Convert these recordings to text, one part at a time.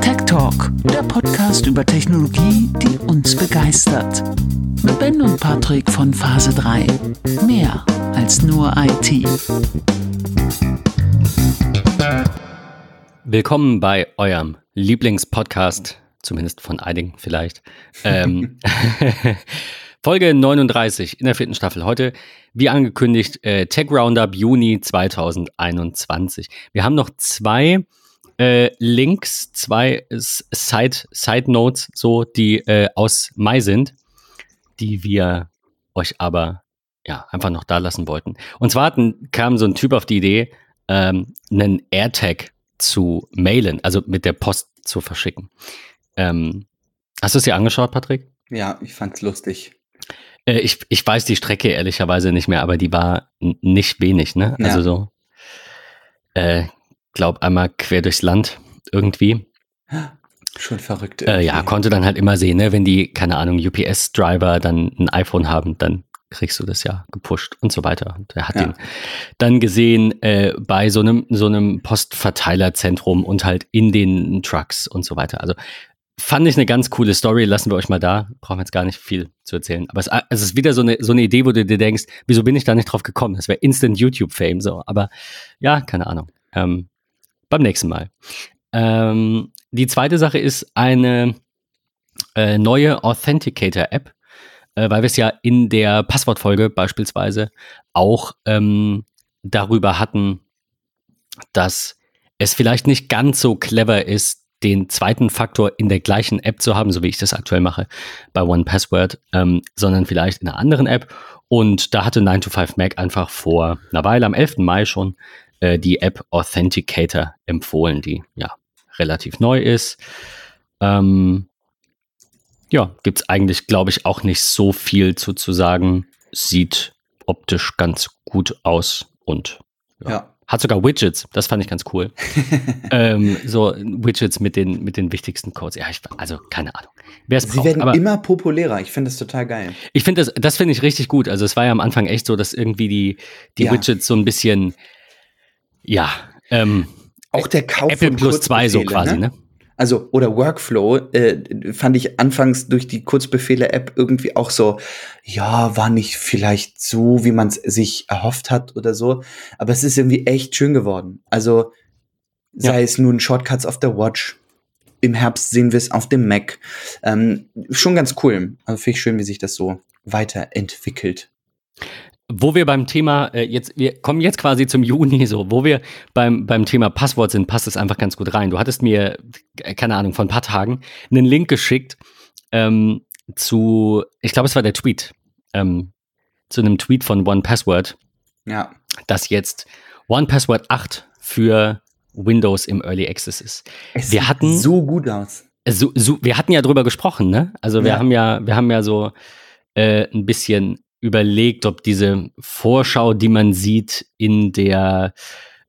Tech Talk, der Podcast über Technologie, die uns begeistert. Mit Ben und Patrick von Phase 3. Mehr als nur IT. Willkommen bei eurem Lieblingspodcast, zumindest von einigen vielleicht. Ähm, Folge 39 in der vierten Staffel. Heute, wie angekündigt, äh, Tech Roundup Juni 2021. Wir haben noch zwei äh, Links, zwei Side, Side Notes, so, die äh, aus Mai sind, die wir euch aber ja einfach noch da lassen wollten. Und zwar hatten, kam so ein Typ auf die Idee, ähm, einen AirTag zu mailen, also mit der Post zu verschicken. Ähm, hast du es dir angeschaut, Patrick? Ja, ich fand's lustig. Äh, ich, ich weiß die Strecke ehrlicherweise nicht mehr, aber die war nicht wenig, ne? Ja. Also so, äh, glaub einmal quer durchs Land irgendwie. Schon verrückt. Äh, ja, konnte dann halt immer sehen, ne? wenn die, keine Ahnung, UPS-Driver dann ein iPhone haben, dann kriegst du das ja gepusht und so weiter. Und er hat ja. ihn dann gesehen äh, bei so einem, so einem Postverteilerzentrum und halt in den Trucks und so weiter. Also Fand ich eine ganz coole Story, lassen wir euch mal da. Brauchen jetzt gar nicht viel zu erzählen. Aber es, es ist wieder so eine, so eine Idee, wo du dir denkst, wieso bin ich da nicht drauf gekommen? Das wäre Instant YouTube-Fame so. Aber ja, keine Ahnung. Ähm, beim nächsten Mal. Ähm, die zweite Sache ist eine äh, neue Authenticator-App, äh, weil wir es ja in der Passwortfolge beispielsweise auch ähm, darüber hatten, dass es vielleicht nicht ganz so clever ist, den zweiten Faktor in der gleichen App zu haben, so wie ich das aktuell mache bei OnePassword, ähm, sondern vielleicht in einer anderen App. Und da hatte 9to5Mac einfach vor einer Weile, am 11. Mai schon, äh, die App Authenticator empfohlen, die ja relativ neu ist. Ähm, ja, gibt es eigentlich, glaube ich, auch nicht so viel zu, zu sagen. Sieht optisch ganz gut aus und ja. ja. Hat sogar Widgets, das fand ich ganz cool. ähm, so Widgets mit den, mit den wichtigsten Codes. Ja, ich, also keine Ahnung. Wer Sie braucht, werden aber immer populärer. Ich finde das total geil. Ich finde das, das finde ich richtig gut. Also es war ja am Anfang echt so, dass irgendwie die, die ja. Widgets so ein bisschen, ja, ähm, auch der Kauf Apple Plus 2 so quasi, ne? ne? Also oder Workflow, äh, fand ich anfangs durch die Kurzbefehle-App irgendwie auch so, ja, war nicht vielleicht so, wie man es sich erhofft hat oder so, aber es ist irgendwie echt schön geworden. Also sei ja. es nun Shortcuts auf der Watch, im Herbst sehen wir es auf dem Mac. Ähm, schon ganz cool. Also finde ich schön, wie sich das so weiterentwickelt. Wo wir beim Thema, äh, jetzt, wir kommen jetzt quasi zum Juni so, wo wir beim, beim Thema Passwort sind, passt es einfach ganz gut rein. Du hattest mir, äh, keine Ahnung, vor ein paar Tagen einen Link geschickt ähm, zu, ich glaube, es war der Tweet, ähm, zu einem Tweet von OnePassword. Ja. Dass jetzt OnePassword 8 für Windows im Early Access ist. Es wir hatten so gut aus. So, so, wir hatten ja drüber gesprochen, ne? Also wir ja. haben ja, wir haben ja so äh, ein bisschen überlegt, ob diese Vorschau, die man sieht in der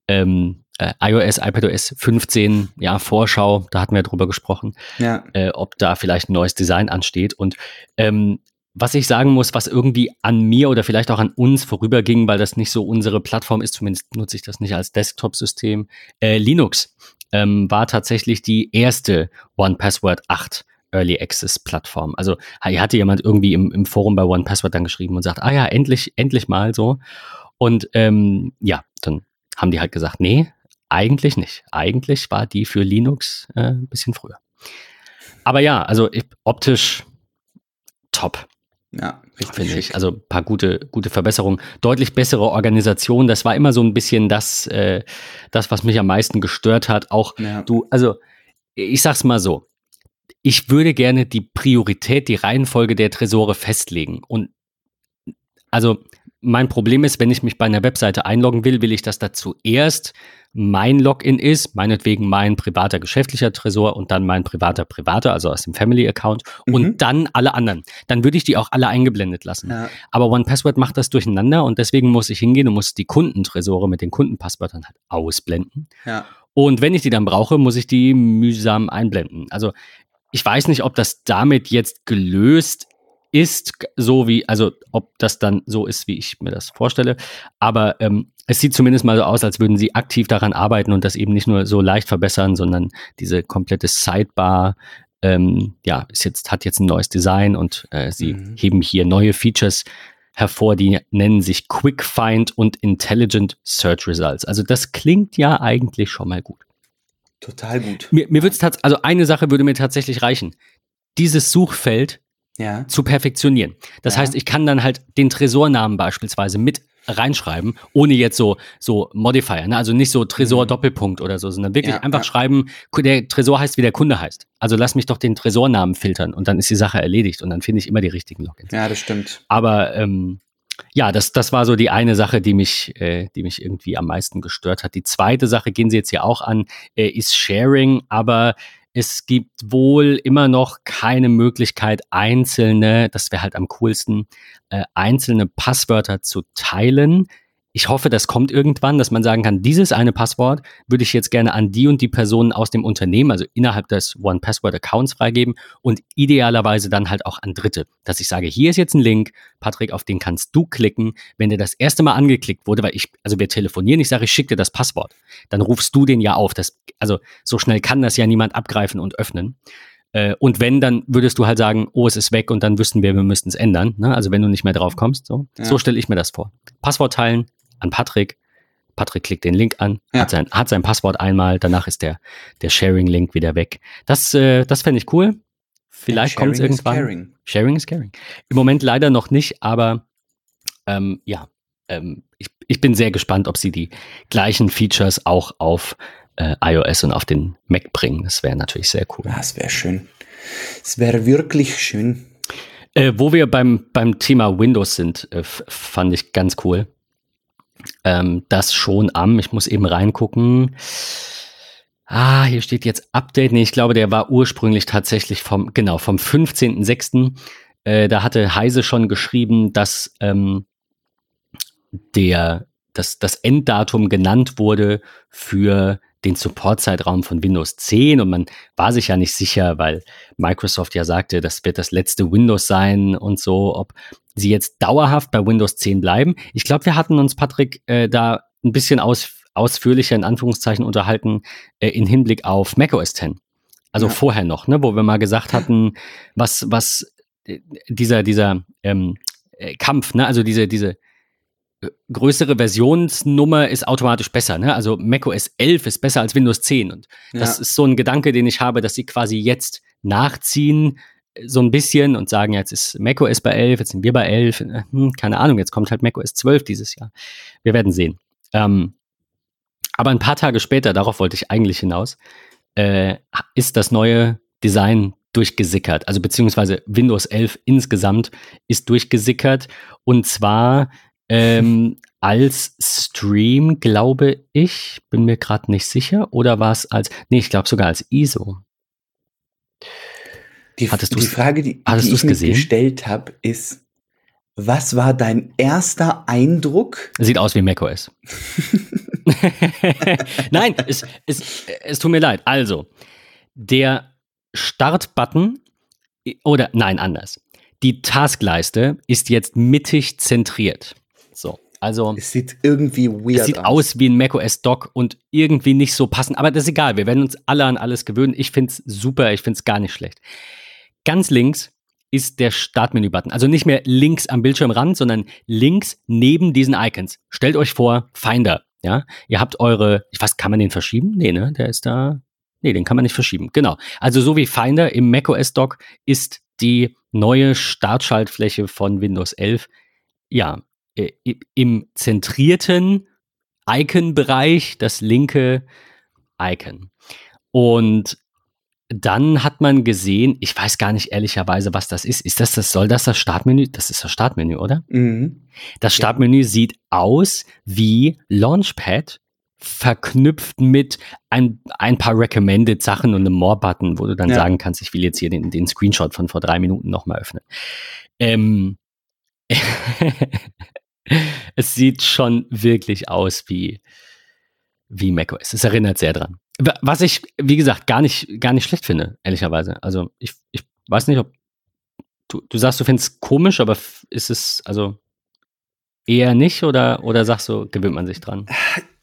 ähm, äh, iOS, iPadOS 15, ja, Vorschau, da hatten wir drüber gesprochen, ja. äh, ob da vielleicht ein neues Design ansteht. Und ähm, was ich sagen muss, was irgendwie an mir oder vielleicht auch an uns vorüberging, weil das nicht so unsere Plattform ist, zumindest nutze ich das nicht als Desktop-System, äh, Linux ähm, war tatsächlich die erste One Password 8 Early Access Plattform. Also hier hatte jemand irgendwie im, im Forum bei One Password dann geschrieben und sagt, ah ja, endlich, endlich mal so. Und ähm, ja, dann haben die halt gesagt, nee, eigentlich nicht. Eigentlich war die für Linux äh, ein bisschen früher. Aber ja, also ich, optisch top. Ja, finde ich. Also ein paar gute, gute Verbesserungen. Deutlich bessere Organisation. Das war immer so ein bisschen das, äh, das was mich am meisten gestört hat. Auch ja. du, also ich sag's mal so ich würde gerne die Priorität, die Reihenfolge der Tresore festlegen. Und also mein Problem ist, wenn ich mich bei einer Webseite einloggen will, will ich, dass da zuerst mein Login ist, meinetwegen mein privater geschäftlicher Tresor und dann mein privater privater, also aus dem Family Account mhm. und dann alle anderen. Dann würde ich die auch alle eingeblendet lassen. Ja. Aber OnePassword macht das durcheinander und deswegen muss ich hingehen und muss die Kundentresore mit den Kundenpasswörtern halt ausblenden. Ja. Und wenn ich die dann brauche, muss ich die mühsam einblenden. Also ich weiß nicht, ob das damit jetzt gelöst ist, so wie, also ob das dann so ist, wie ich mir das vorstelle. Aber ähm, es sieht zumindest mal so aus, als würden sie aktiv daran arbeiten und das eben nicht nur so leicht verbessern, sondern diese komplette Sidebar ähm, ja, ist jetzt, hat jetzt ein neues Design und äh, sie mhm. heben hier neue Features hervor, die nennen sich Quick Find und Intelligent Search Results. Also das klingt ja eigentlich schon mal gut. Total gut. Mir, mir würde es also eine Sache würde mir tatsächlich reichen. Dieses Suchfeld ja. zu perfektionieren. Das ja. heißt, ich kann dann halt den Tresornamen beispielsweise mit reinschreiben, ohne jetzt so, so Modifier, ne? also nicht so Tresor mhm. Doppelpunkt oder so, sondern wirklich ja, einfach schreiben, der Tresor heißt, wie der Kunde heißt. Also lass mich doch den Tresornamen filtern und dann ist die Sache erledigt und dann finde ich immer die richtigen Logins. Ja, das stimmt. Aber ähm, ja, das, das war so die eine Sache, die mich, äh, die mich irgendwie am meisten gestört hat. Die zweite Sache, gehen Sie jetzt hier auch an, äh, ist Sharing, aber es gibt wohl immer noch keine Möglichkeit, einzelne, das wäre halt am coolsten, äh, einzelne Passwörter zu teilen. Ich hoffe, das kommt irgendwann, dass man sagen kann, dieses eine Passwort würde ich jetzt gerne an die und die Personen aus dem Unternehmen, also innerhalb des One-Password-Accounts freigeben und idealerweise dann halt auch an Dritte. Dass ich sage, hier ist jetzt ein Link, Patrick, auf den kannst du klicken. Wenn der das erste Mal angeklickt wurde, weil ich, also wir telefonieren, ich sage, ich schicke dir das Passwort, dann rufst du den ja auf. Das, also so schnell kann das ja niemand abgreifen und öffnen. Äh, und wenn, dann würdest du halt sagen, oh, es ist weg und dann wüssten wir, wir müssten es ändern. Ne? Also wenn du nicht mehr drauf kommst. So, ja. so stelle ich mir das vor. Passwort teilen, an Patrick. Patrick klickt den Link an, ja. hat, sein, hat sein Passwort einmal, danach ist der, der Sharing-Link wieder weg. Das, äh, das fände ich cool. Vielleicht ja, kommt es irgendwann. Caring. Sharing is caring. Im Moment leider noch nicht, aber ähm, ja, ähm, ich, ich bin sehr gespannt, ob sie die gleichen Features auch auf äh, iOS und auf den Mac bringen. Das wäre natürlich sehr cool. Das wäre schön. Es wäre wirklich schön. Äh, wo wir beim, beim Thema Windows sind, äh, fand ich ganz cool ähm, das schon am. Ich muss eben reingucken. Ah, hier steht jetzt Update. Nee, ich glaube, der war ursprünglich tatsächlich vom, genau, vom 15.06. Äh, da hatte Heise schon geschrieben, dass ähm, der, dass das Enddatum genannt wurde für den Supportzeitraum von Windows 10 und man war sich ja nicht sicher, weil Microsoft ja sagte, das wird das letzte Windows sein und so, ob sie jetzt dauerhaft bei Windows 10 bleiben. Ich glaube, wir hatten uns, Patrick, äh, da ein bisschen aus, ausführlicher in Anführungszeichen unterhalten äh, in Hinblick auf macOS 10. Also ja. vorher noch, ne, wo wir mal gesagt hatten, was, was äh, dieser, dieser ähm, äh, Kampf, ne, also diese, diese größere Versionsnummer ist automatisch besser. Ne? Also macOS 11 ist besser als Windows 10. Und ja. das ist so ein Gedanke, den ich habe, dass sie quasi jetzt nachziehen, äh, so ein bisschen und sagen, jetzt ist macOS bei 11, jetzt sind wir bei 11. Äh, hm, keine Ahnung, jetzt kommt halt macOS 12 dieses Jahr. Wir werden sehen. Ähm, aber ein paar Tage später, darauf wollte ich eigentlich hinaus, äh, ist das neue Design durchgesickert. Also beziehungsweise Windows 11 insgesamt ist durchgesickert. Und zwar ähm, als Stream, glaube ich, bin mir gerade nicht sicher. Oder war es als, nee, ich glaube sogar als ISO. Die, hattest die Frage, die, die ich gesehen? gestellt habe, ist, was war dein erster Eindruck? Sieht aus wie macOS. Nein, es, es, es tut mir leid. Also, der Startbutton oder nein, anders. Die Taskleiste ist jetzt mittig zentriert. So. Also, es sieht irgendwie weird Es sieht aus. aus wie ein macOS Dock und irgendwie nicht so passend. Aber das ist egal. Wir werden uns alle an alles gewöhnen. Ich finde es super. Ich finde es gar nicht schlecht. Ganz links ist der Startmenü-Button. Also nicht mehr links am Bildschirmrand, sondern links neben diesen Icons. Stellt euch vor, Finder. Ja, ihr habt eure, ich weiß, kann man den verschieben? Nee, ne, der ist da. Nee, den kann man nicht verschieben. Genau. Also so wie Finder im macOS Dock ist die neue Startschaltfläche von Windows 11 ja, äh, im zentrierten Icon-Bereich das linke Icon. Und dann hat man gesehen, ich weiß gar nicht ehrlicherweise, was das ist. Ist das das, soll das das Startmenü? Das ist das Startmenü, oder? Mhm. Das Startmenü ja. sieht aus wie Launchpad verknüpft mit ein, ein paar Recommended Sachen und einem More-Button, wo du dann ja. sagen kannst, ich will jetzt hier den, den Screenshot von vor drei Minuten nochmal öffnen. Ähm, es sieht schon wirklich aus wie, wie macOS. Es erinnert sehr dran. Was ich, wie gesagt, gar nicht, gar nicht schlecht finde, ehrlicherweise. Also ich, ich weiß nicht, ob du, du sagst, du findest es komisch, aber ist es, also. eher nicht oder, oder sagst du, gewöhnt man sich dran?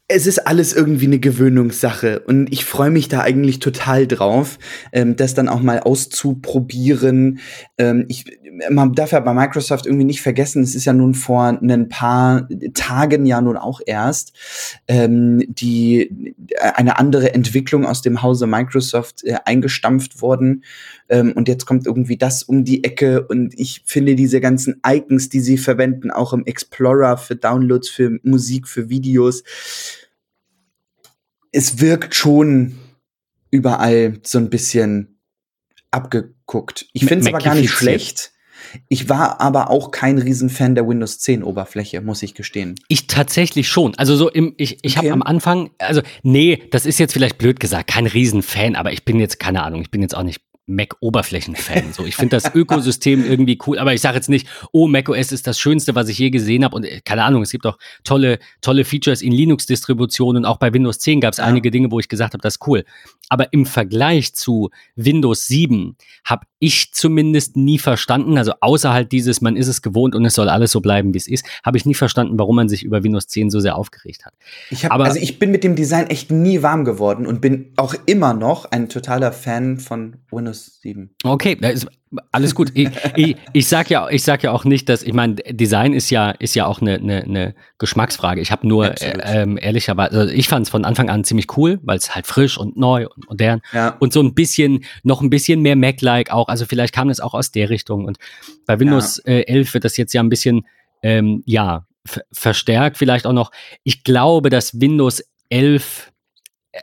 Es ist alles irgendwie eine Gewöhnungssache und ich freue mich da eigentlich total drauf, ähm, das dann auch mal auszuprobieren. Ähm, ich, man darf ja bei Microsoft irgendwie nicht vergessen, es ist ja nun vor ein paar Tagen ja nun auch erst ähm, die eine andere Entwicklung aus dem Hause Microsoft äh, eingestampft worden ähm, und jetzt kommt irgendwie das um die Ecke und ich finde diese ganzen Icons, die sie verwenden, auch im Explorer für Downloads, für Musik, für Videos es wirkt schon überall so ein bisschen abgeguckt. Ich finde es aber gar nicht schlecht. Ich war aber auch kein Riesenfan der Windows 10 Oberfläche, muss ich gestehen. Ich tatsächlich schon. Also so im, ich, ich okay. habe am Anfang, also nee, das ist jetzt vielleicht blöd gesagt, kein Riesenfan, aber ich bin jetzt, keine Ahnung, ich bin jetzt auch nicht Mac-Oberflächen-Fan. So, ich finde das Ökosystem irgendwie cool, aber ich sage jetzt nicht, oh, macOS ist das Schönste, was ich je gesehen habe. Und äh, keine Ahnung, es gibt auch tolle, tolle Features in Linux-Distributionen und auch bei Windows 10 gab es ja. einige Dinge, wo ich gesagt habe, das ist cool. Aber im Vergleich zu Windows 7 habe ich zumindest nie verstanden, also außer halt dieses, man ist es gewohnt und es soll alles so bleiben, wie es ist, habe ich nie verstanden, warum man sich über Windows 10 so sehr aufgeregt hat. Ich hab, Aber, also ich bin mit dem Design echt nie warm geworden und bin auch immer noch ein totaler Fan von Windows 7. Okay, alles gut. ich, ich, ich sag ja, ich sag ja auch nicht, dass ich meine, Design ist ja ist ja auch eine, eine, eine Geschmacksfrage. Ich habe nur äh, ähm, ehrlicherweise, also ich fand es von Anfang an ziemlich cool, weil es halt frisch und neu und modern ja. und so ein bisschen noch ein bisschen mehr Mac-like auch. Also vielleicht kam das auch aus der Richtung. Und bei Windows ja. äh, 11 wird das jetzt ja ein bisschen ähm, ja verstärkt vielleicht auch noch. Ich glaube, dass Windows 11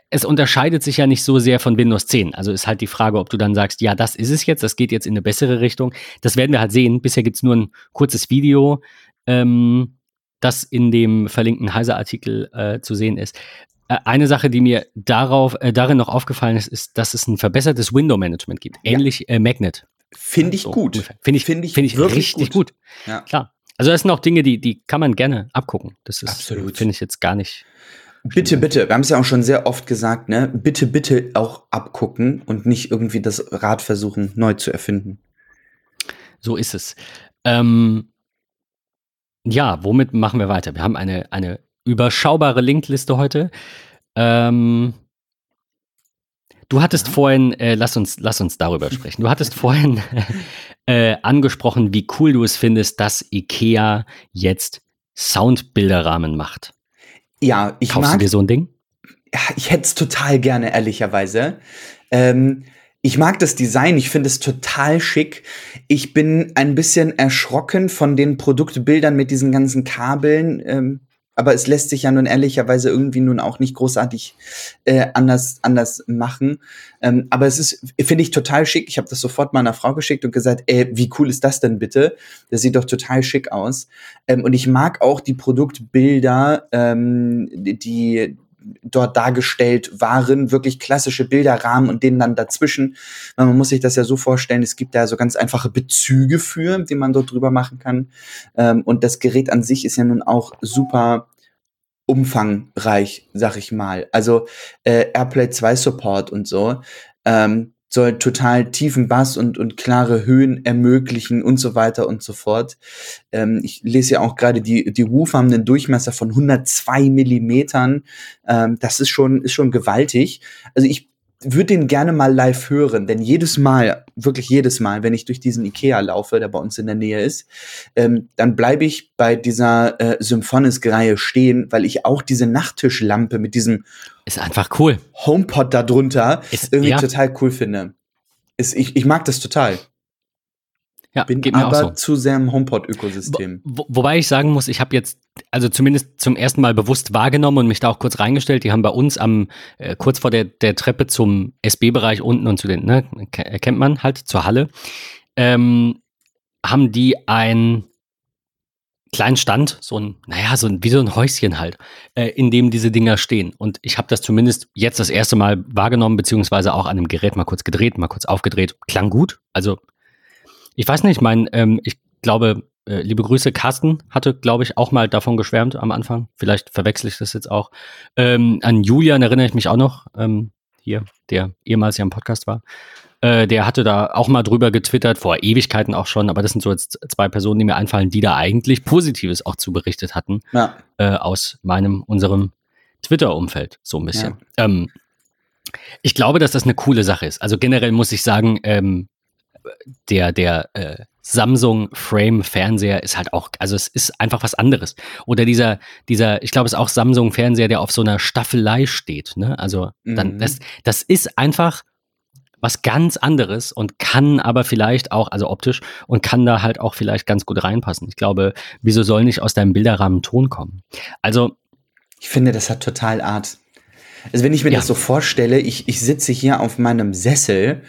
es unterscheidet sich ja nicht so sehr von Windows 10. Also ist halt die Frage, ob du dann sagst, ja, das ist es jetzt, das geht jetzt in eine bessere Richtung. Das werden wir halt sehen. Bisher gibt es nur ein kurzes Video, ähm, das in dem verlinkten Heise-Artikel äh, zu sehen ist. Äh, eine Sache, die mir darauf, äh, darin noch aufgefallen ist, ist, dass es ein verbessertes Window-Management gibt. Ähnlich ja. Äh, Magnet. Finde ich so, gut. Finde ich, Find ich, find ich richtig gut. gut. Ja. Klar. Also das sind auch Dinge, die, die kann man gerne abgucken. Das ist, finde ich jetzt gar nicht Bitte, bitte, wir haben es ja auch schon sehr oft gesagt, ne? Bitte, bitte auch abgucken und nicht irgendwie das Rad versuchen, neu zu erfinden. So ist es. Ähm, ja, womit machen wir weiter? Wir haben eine, eine überschaubare Linkliste heute. Ähm, du hattest ja. vorhin, äh, lass, uns, lass uns darüber sprechen. Du hattest vorhin äh, angesprochen, wie cool du es findest, dass IKEA jetzt Soundbilderrahmen macht. Ja, ich Kaufst mag, du dir so ein Ding? Ja, ich hätte es total gerne, ehrlicherweise. Ähm, ich mag das Design, ich finde es total schick. Ich bin ein bisschen erschrocken von den Produktbildern mit diesen ganzen Kabeln. Ähm, aber es lässt sich ja nun ehrlicherweise irgendwie nun auch nicht großartig äh, anders anders machen. Ähm, aber es ist, finde ich, total schick. Ich habe das sofort meiner Frau geschickt und gesagt, ey, wie cool ist das denn bitte? Das sieht doch total schick aus. Ähm, und ich mag auch die Produktbilder, ähm, die dort dargestellt waren, wirklich klassische Bilderrahmen und denen dann dazwischen. Man muss sich das ja so vorstellen, es gibt da so ganz einfache Bezüge für, die man dort drüber machen kann. Ähm, und das Gerät an sich ist ja nun auch super umfangreich, sag ich mal. Also äh, AirPlay 2 Support und so. Ähm, soll total tiefen Bass und, und klare Höhen ermöglichen und so weiter und so fort. Ähm, ich lese ja auch gerade, die, die Woofer haben einen Durchmesser von 102 Millimetern. Ähm, das ist schon, ist schon gewaltig. Also ich würde den gerne mal live hören, denn jedes Mal, wirklich jedes Mal, wenn ich durch diesen Ikea laufe, der bei uns in der Nähe ist, ähm, dann bleibe ich bei dieser äh, Symphonisk-Reihe stehen, weil ich auch diese Nachttischlampe mit diesem ist einfach cool HomePod darunter ist, irgendwie ja. total cool finde. Ist, ich, ich mag das total. Ja, bin geht mir aber auch so. zu sehr im HomePod-Ökosystem. Wo, wobei ich sagen muss, ich habe jetzt, also zumindest zum ersten Mal bewusst wahrgenommen und mich da auch kurz reingestellt. Die haben bei uns am, äh, kurz vor der, der Treppe zum SB-Bereich unten und zu den, ne, kennt man halt, zur Halle, ähm, haben die ein kleinen Stand, so ein, naja, so ein, wie so ein Häuschen halt, äh, in dem diese Dinger stehen. Und ich habe das zumindest jetzt das erste Mal wahrgenommen, beziehungsweise auch an dem Gerät mal kurz gedreht, mal kurz aufgedreht. Klang gut. Also ich weiß nicht, mein, ähm, ich glaube, äh, liebe Grüße, Carsten hatte, glaube ich, auch mal davon geschwärmt am Anfang. Vielleicht verwechsel ich das jetzt auch. Ähm, an Julian erinnere ich mich auch noch, ähm, hier, der ehemals ja im Podcast war. Äh, der hatte da auch mal drüber getwittert, vor Ewigkeiten auch schon, aber das sind so jetzt zwei Personen, die mir einfallen, die da eigentlich Positives auch zu berichtet hatten. Ja. Äh, aus meinem, unserem Twitter-Umfeld, so ein bisschen. Ja. Ähm, ich glaube, dass das eine coole Sache ist. Also generell muss ich sagen, ähm, der, der äh, Samsung Frame Fernseher ist halt auch, also es ist einfach was anderes. Oder dieser, dieser, ich glaube, es ist auch Samsung Fernseher, der auf so einer Staffelei steht. Ne? Also dann, mhm. das, das ist einfach was ganz anderes und kann aber vielleicht auch, also optisch, und kann da halt auch vielleicht ganz gut reinpassen. Ich glaube, wieso soll nicht aus deinem Bilderrahmen Ton kommen? Also. Ich finde, das hat total Art. Also wenn ich mir ja. das so vorstelle, ich, ich sitze hier auf meinem Sessel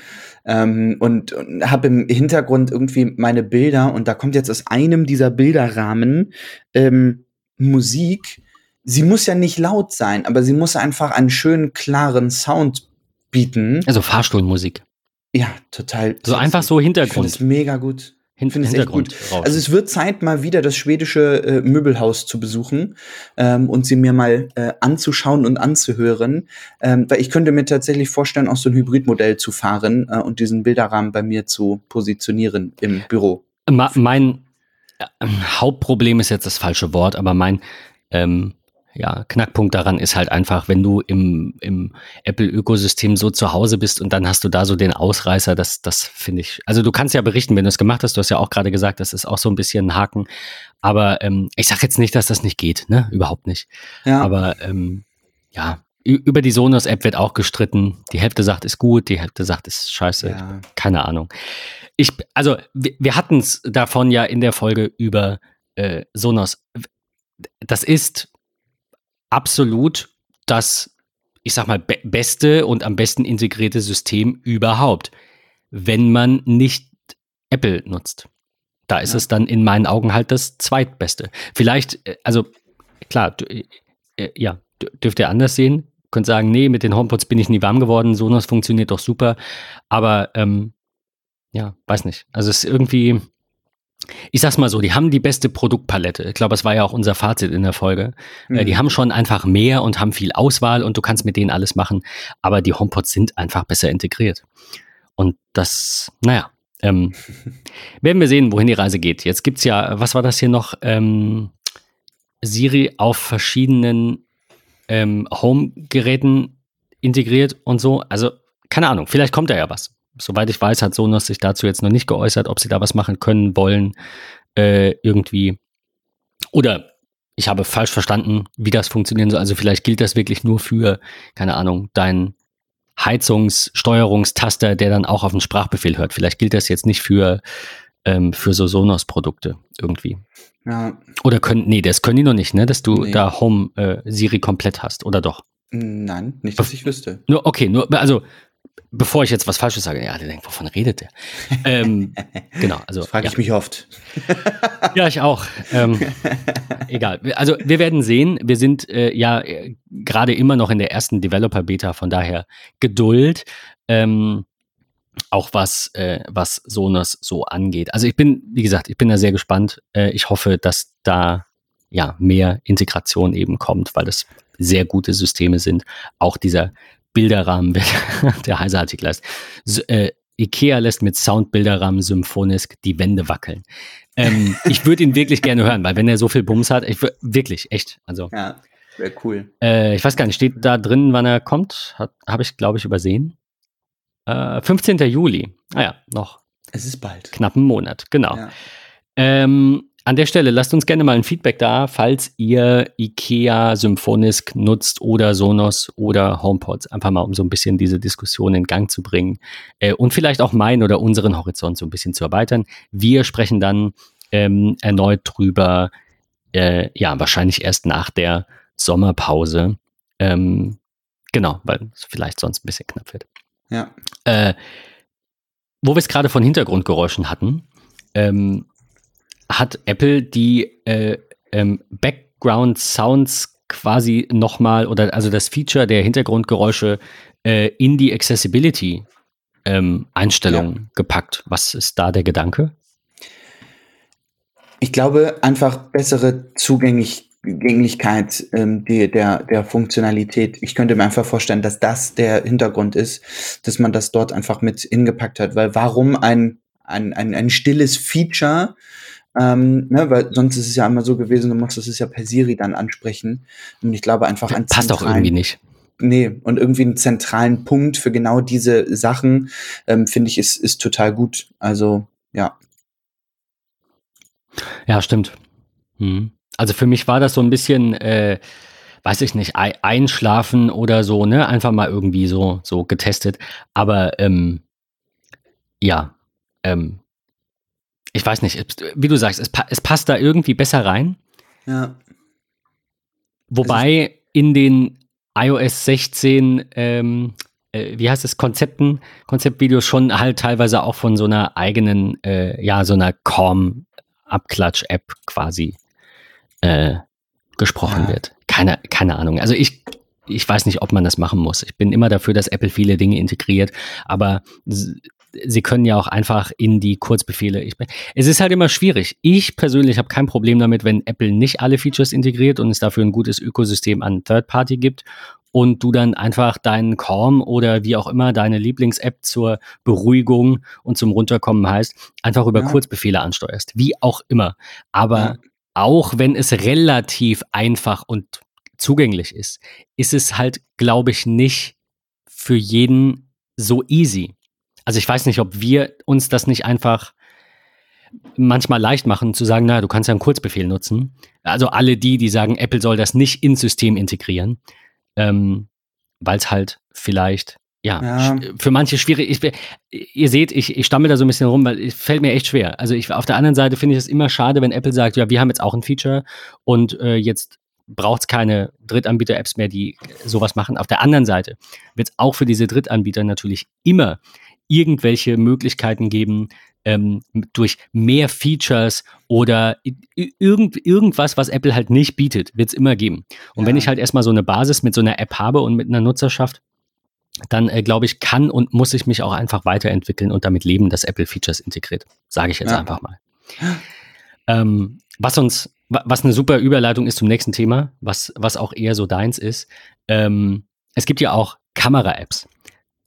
ähm, und, und habe im Hintergrund irgendwie meine Bilder und da kommt jetzt aus einem dieser Bilderrahmen ähm, Musik. Sie muss ja nicht laut sein, aber sie muss einfach einen schönen, klaren Sound bieten. Also Fahrstuhlmusik. Ja, total. So einfach so Hintergrund. Ich finde es mega gut. Hin finde es echt gut. Also es wird Zeit, mal wieder das schwedische äh, Möbelhaus zu besuchen ähm, und sie mir mal äh, anzuschauen und anzuhören. Ähm, weil ich könnte mir tatsächlich vorstellen, auch so ein Hybridmodell zu fahren äh, und diesen Bilderrahmen bei mir zu positionieren im Büro. Ma mein äh, Hauptproblem ist jetzt das falsche Wort, aber mein ähm, ja, Knackpunkt daran ist halt einfach, wenn du im, im Apple-Ökosystem so zu Hause bist und dann hast du da so den Ausreißer, das, das finde ich. Also du kannst ja berichten, wenn du es gemacht hast, du hast ja auch gerade gesagt, das ist auch so ein bisschen ein Haken. Aber ähm, ich sage jetzt nicht, dass das nicht geht, ne? Überhaupt nicht. Ja. Aber ähm, ja, über die Sonos-App wird auch gestritten. Die Hälfte sagt, ist gut, die Hälfte sagt, ist scheiße. Ja. Keine Ahnung. Ich, also, wir, wir hatten es davon ja in der Folge über äh, Sonos. Das ist absolut das, ich sag mal, be beste und am besten integrierte System überhaupt, wenn man nicht Apple nutzt. Da ist ja. es dann in meinen Augen halt das zweitbeste. Vielleicht, äh, also klar, äh, äh, ja, dürft ihr anders sehen. Könnt sagen, nee, mit den HomePods bin ich nie warm geworden, Sonos funktioniert doch super. Aber ähm, ja, weiß nicht. Also es ist irgendwie, ich sag's mal so, die haben die beste Produktpalette. Ich glaube, das war ja auch unser Fazit in der Folge. Äh, mhm. Die haben schon einfach mehr und haben viel Auswahl und du kannst mit denen alles machen. Aber die HomePods sind einfach besser integriert. Und das, naja, ähm, werden wir sehen, wohin die Reise geht. Jetzt gibt's ja, was war das hier noch? Ähm, Siri auf verschiedenen ähm, Home-Geräten integriert und so. Also, keine Ahnung, vielleicht kommt da ja was soweit ich weiß, hat Sonos sich dazu jetzt noch nicht geäußert, ob sie da was machen können, wollen, äh, irgendwie. Oder ich habe falsch verstanden, wie das funktionieren soll. Also vielleicht gilt das wirklich nur für, keine Ahnung, deinen Heizungssteuerungstaster, der dann auch auf den Sprachbefehl hört. Vielleicht gilt das jetzt nicht für, ähm, für so Sonos-Produkte irgendwie. Ja. Oder können, nee, das können die noch nicht, ne? Dass du nee. da Home äh, Siri komplett hast, oder doch? Nein, nicht, dass ich wüsste. Nur, okay, nur, also bevor ich jetzt was Falsches sage, ja, der denkt, wovon redet der? ähm, genau, also. Das frage ja. ich mich oft. ja, ich auch. Ähm, egal. Also, wir werden sehen. Wir sind äh, ja äh, gerade immer noch in der ersten Developer-Beta, von daher Geduld. Ähm, auch was, äh, was Sonos so angeht. Also ich bin, wie gesagt, ich bin da sehr gespannt. Äh, ich hoffe, dass da ja mehr Integration eben kommt, weil das sehr gute Systeme sind. Auch dieser Bilderrahmen, der heiße Artikel heißt. So, äh, Ikea lässt mit Soundbilderrahmen Symphonisk die Wände wackeln. Ähm, ich würde ihn wirklich gerne hören, weil wenn er so viel Bums hat, ich wirklich, echt. Also, ja, wäre cool. Äh, ich weiß gar nicht, steht da drin, wann er kommt? Habe ich, glaube ich, übersehen. Äh, 15. Juli. Ah ja, noch. Es ist bald. Knapp einen Monat, genau. Ja. Ähm, an der Stelle lasst uns gerne mal ein Feedback da, falls ihr IKEA Symphonisk nutzt oder Sonos oder HomePods. Einfach mal, um so ein bisschen diese Diskussion in Gang zu bringen äh, und vielleicht auch meinen oder unseren Horizont so ein bisschen zu erweitern. Wir sprechen dann ähm, erneut drüber, äh, ja, wahrscheinlich erst nach der Sommerpause. Ähm, genau, weil es vielleicht sonst ein bisschen knapp wird. Ja. Äh, wo wir es gerade von Hintergrundgeräuschen hatten, ähm, hat Apple die äh, ähm, Background Sounds quasi nochmal oder also das Feature der Hintergrundgeräusche äh, in die Accessibility ähm, Einstellungen ja. gepackt. Was ist da der Gedanke? Ich glaube, einfach bessere Zugänglich Gänglichkeit ähm, die, der, der Funktionalität. Ich könnte mir einfach vorstellen, dass das der Hintergrund ist, dass man das dort einfach mit hingepackt hat. Weil warum ein, ein, ein, ein stilles Feature, ähm, ne, weil sonst ist es ja immer so gewesen, du musst es ja per Siri dann ansprechen. Und ich glaube einfach an Passt auch irgendwie nicht. Nee, und irgendwie einen zentralen Punkt für genau diese Sachen, ähm, finde ich, ist, ist total gut. Also, ja. Ja, stimmt. Hm. Also für mich war das so ein bisschen, äh, weiß ich nicht, einschlafen oder so, ne? Einfach mal irgendwie so, so getestet. Aber ähm, ja, ähm, ich weiß nicht, wie du sagst, es, es passt da irgendwie besser rein. Ja. Wobei in den iOS 16, ähm, äh, wie heißt es, Konzepten, Konzeptvideos schon halt teilweise auch von so einer eigenen, äh, ja, so einer Calm-Abklatsch-App quasi äh, gesprochen ja. wird. Keine, keine Ahnung. Also ich, ich weiß nicht, ob man das machen muss. Ich bin immer dafür, dass Apple viele Dinge integriert, aber sie können ja auch einfach in die Kurzbefehle. Ich, es ist halt immer schwierig. Ich persönlich habe kein Problem damit, wenn Apple nicht alle Features integriert und es dafür ein gutes Ökosystem an Third Party gibt und du dann einfach deinen Calm oder wie auch immer deine Lieblings-App zur Beruhigung und zum Runterkommen heißt, einfach über ja. Kurzbefehle ansteuerst. Wie auch immer. Aber ja. auch wenn es relativ einfach und zugänglich ist, ist es halt, glaube ich, nicht für jeden so easy. Also ich weiß nicht, ob wir uns das nicht einfach manchmal leicht machen, zu sagen, na, du kannst ja einen Kurzbefehl nutzen. Also alle die, die sagen, Apple soll das nicht ins System integrieren, ähm, weil es halt vielleicht ja, ja, für manche schwierig. Ich, ihr seht, ich, ich stammel da so ein bisschen rum, weil es fällt mir echt schwer. Also ich, auf der anderen Seite finde ich es immer schade, wenn Apple sagt, ja, wir haben jetzt auch ein Feature und äh, jetzt braucht es keine Drittanbieter-Apps mehr, die sowas machen. Auf der anderen Seite wird es auch für diese Drittanbieter natürlich immer irgendwelche Möglichkeiten geben, ähm, durch mehr Features oder irgend, irgendwas, was Apple halt nicht bietet, wird es immer geben. Und ja. wenn ich halt erstmal so eine Basis mit so einer App habe und mit einer Nutzerschaft, dann äh, glaube ich, kann und muss ich mich auch einfach weiterentwickeln und damit leben, dass Apple Features integriert. Sage ich jetzt ja. einfach mal. Ähm, was uns, was eine super Überleitung ist zum nächsten Thema, was, was auch eher so deins ist. Ähm, es gibt ja auch Kamera-Apps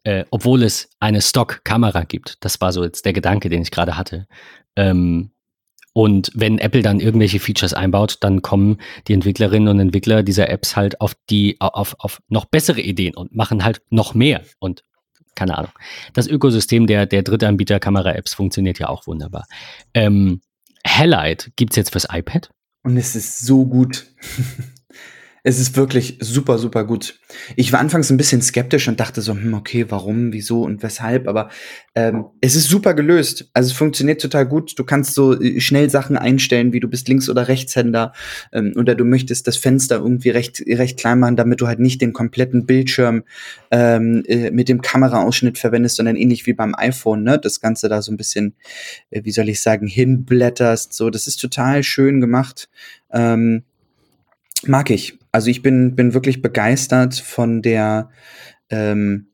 äh, obwohl es eine Stock-Kamera gibt. Das war so jetzt der Gedanke, den ich gerade hatte. Ähm, und wenn Apple dann irgendwelche Features einbaut, dann kommen die Entwicklerinnen und Entwickler dieser Apps halt auf die, auf, auf noch bessere Ideen und machen halt noch mehr. Und keine Ahnung. Das Ökosystem der, der Drittanbieter Kamera-Apps funktioniert ja auch wunderbar. Ähm, Highlight gibt es jetzt fürs iPad. Und es ist so gut. Es ist wirklich super, super gut. Ich war anfangs ein bisschen skeptisch und dachte so, hm, okay, warum, wieso und weshalb, aber ähm, es ist super gelöst. Also es funktioniert total gut. Du kannst so äh, schnell Sachen einstellen, wie du bist Links- oder Rechtshänder ähm, oder du möchtest das Fenster irgendwie recht, recht klein machen, damit du halt nicht den kompletten Bildschirm ähm, äh, mit dem Kameraausschnitt verwendest, sondern ähnlich wie beim iPhone, ne? Das Ganze da so ein bisschen, äh, wie soll ich sagen, hinblätterst. So, das ist total schön gemacht. Ähm, mag ich. Also ich bin, bin wirklich begeistert von der ähm,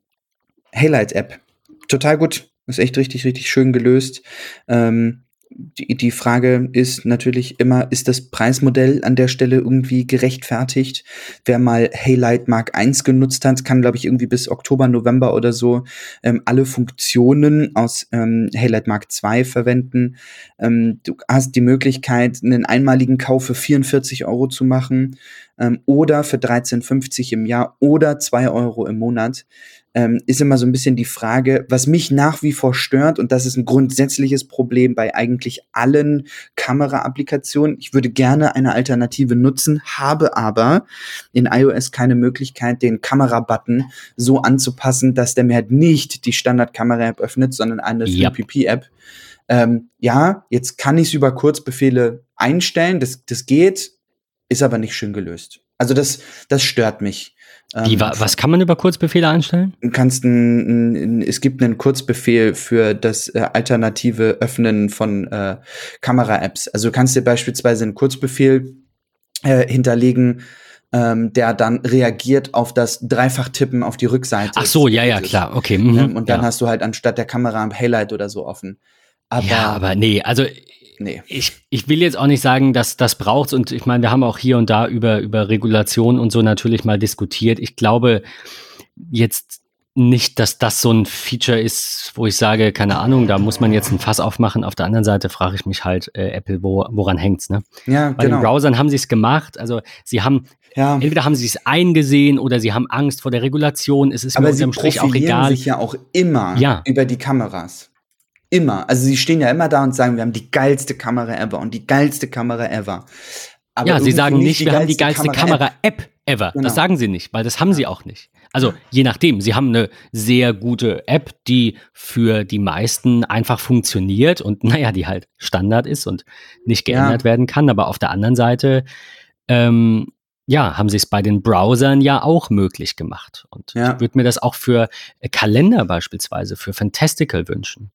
Haylight-App. Total gut. Ist echt richtig, richtig schön gelöst. Ähm, die, die Frage ist natürlich immer, ist das Preismodell an der Stelle irgendwie gerechtfertigt? Wer mal Haylight Mark I genutzt hat, kann, glaube ich, irgendwie bis Oktober, November oder so ähm, alle Funktionen aus ähm, Haylight Mark II verwenden. Ähm, du hast die Möglichkeit, einen einmaligen Kauf für 44 Euro zu machen ähm, oder für 13,50 im Jahr oder 2 Euro im Monat ähm, ist immer so ein bisschen die Frage, was mich nach wie vor stört, und das ist ein grundsätzliches Problem bei eigentlich allen Kamera-Applikationen. Ich würde gerne eine Alternative nutzen, habe aber in iOS keine Möglichkeit, den Kamera-Button so anzupassen, dass der mir halt nicht die Standard-Kamera-App öffnet, sondern eine yep. app Ähm, ja, jetzt kann ich es über Kurzbefehle einstellen, das, das geht, ist aber nicht schön gelöst. Also das, das stört mich. Wie, ähm, was kann man über Kurzbefehle einstellen? Kannst ein, ein, es gibt einen Kurzbefehl für das äh, alternative Öffnen von äh, Kamera-Apps. Also du kannst dir beispielsweise einen Kurzbefehl äh, hinterlegen, ähm, der dann reagiert auf das Dreifach-Tippen auf die Rückseite. Ach so, ja, ja, klar, okay. Mhm, ähm, und dann ja. hast du halt anstatt der Kamera ein Highlight oder so offen. Aber, ja, aber nee, also nee. Ich, ich will jetzt auch nicht sagen, dass das braucht und ich meine, wir haben auch hier und da über, über Regulation und so natürlich mal diskutiert. Ich glaube jetzt nicht, dass das so ein Feature ist, wo ich sage, keine Ahnung, da muss man jetzt ein Fass aufmachen. Auf der anderen Seite frage ich mich halt, äh, Apple, wo, woran hängt's, ne? Ja, Bei genau. den Browsern haben sie es gemacht. Also sie haben, ja. entweder haben sie es eingesehen oder sie haben Angst vor der Regulation. Es ist mir Aber sie unterm Strich auch egal. sich ja auch immer Ja. über die Kameras. Immer. Also sie stehen ja immer da und sagen, wir haben die geilste Kamera ever und die geilste Kamera ever. Aber ja, sie sagen nicht, wir haben die geilste Kamera-App. Ever. Genau. Das sagen sie nicht, weil das haben sie auch nicht. Also je nachdem, sie haben eine sehr gute App, die für die meisten einfach funktioniert und naja, die halt Standard ist und nicht Ja. geändert werden kann. Aber auf der anderen Seite, ähm, ja, haben sie es bei den Browsern ja auch möglich gemacht. Und Ja. ich würde mir das auch für Kalender beispielsweise, für Fantastical wünschen.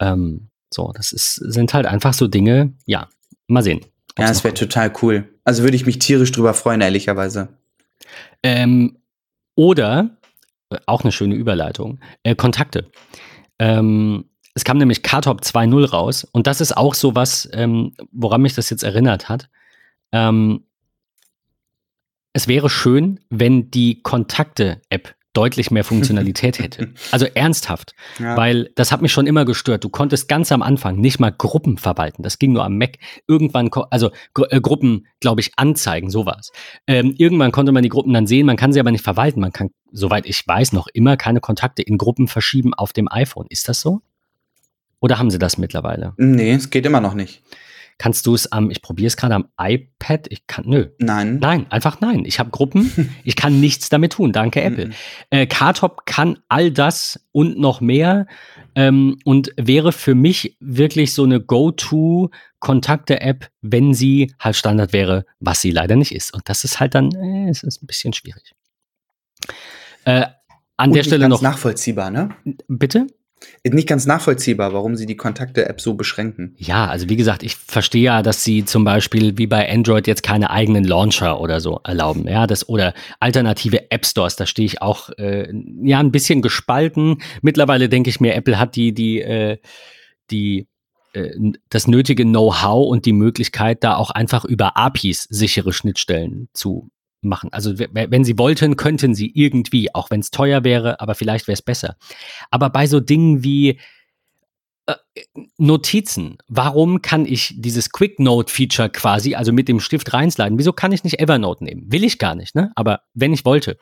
Ähm, so, das ist, sind halt einfach so Dinge, ja, mal sehen. Ja, das wäre total cool. Also würde ich mich tierisch drüber freuen, ehrlicherweise. Ähm, oder, äh, auch eine schöne Überleitung, äh, Kontakte. Ähm, es kam nämlich KTOP 2.0 raus und das ist auch so was, ähm, woran mich das jetzt erinnert hat. Ähm, es wäre schön, wenn die Kontakte-App deutlich mehr Funktionalität hätte. Also ernsthaft. Ja. Weil das hat mich schon immer gestört. Du konntest ganz am Anfang nicht mal Gruppen verwalten. Das ging nur am Mac. Irgendwann, also Gru äh, Gruppen, glaube ich, anzeigen, sowas. Ähm, irgendwann konnte man die Gruppen dann sehen, man kann sie aber nicht verwalten. Man kann, soweit ich weiß, noch immer keine Kontakte in Gruppen verschieben auf dem iPhone. Ist das so? Oder haben sie das mittlerweile? nee, es geht immer noch nicht. Kannst du es am, ich probiere es gerade am iPad, ich kann, nö. Nein. Nein, einfach nein. Ich habe Gruppen, ich kann nichts damit tun. Danke, Apple. Mhm. Äh, Kartop kann all das und noch mehr ähm, und wäre für mich wirklich so eine Go-To-Kontakte-App, wenn sie halt Standard wäre, was sie leider nicht ist. Und das ist halt dann, äh, es ist ein bisschen schwierig. Äh, an Und der Stelle noch, nachvollziehbar, ne? bitte? Nicht ganz nachvollziehbar, warum sie die Kontakte-App so beschränken. Ja, also wie gesagt, ich verstehe ja, dass sie zum Beispiel wie bei Android jetzt keine eigenen Launcher oder so erlauben. Ja, das oder alternative App Stores, da stehe ich auch äh, ja ein bisschen gespalten. Mittlerweile denke ich mir, Apple hat die die äh, die äh, das nötige Know-how und die Möglichkeit, da auch einfach über APIs sichere Schnittstellen zu machen. Also wenn sie wollten, könnten sie irgendwie, auch wenn es teuer wäre, aber vielleicht wäre es besser. Aber bei so Dingen wie äh, Notizen. Warum kann ich dieses Quick Note Feature quasi, also mit dem Stift reinsliden? Wieso kann ich nicht Evernote nehmen? Will ich gar nicht, ne? Aber wenn ich wollte.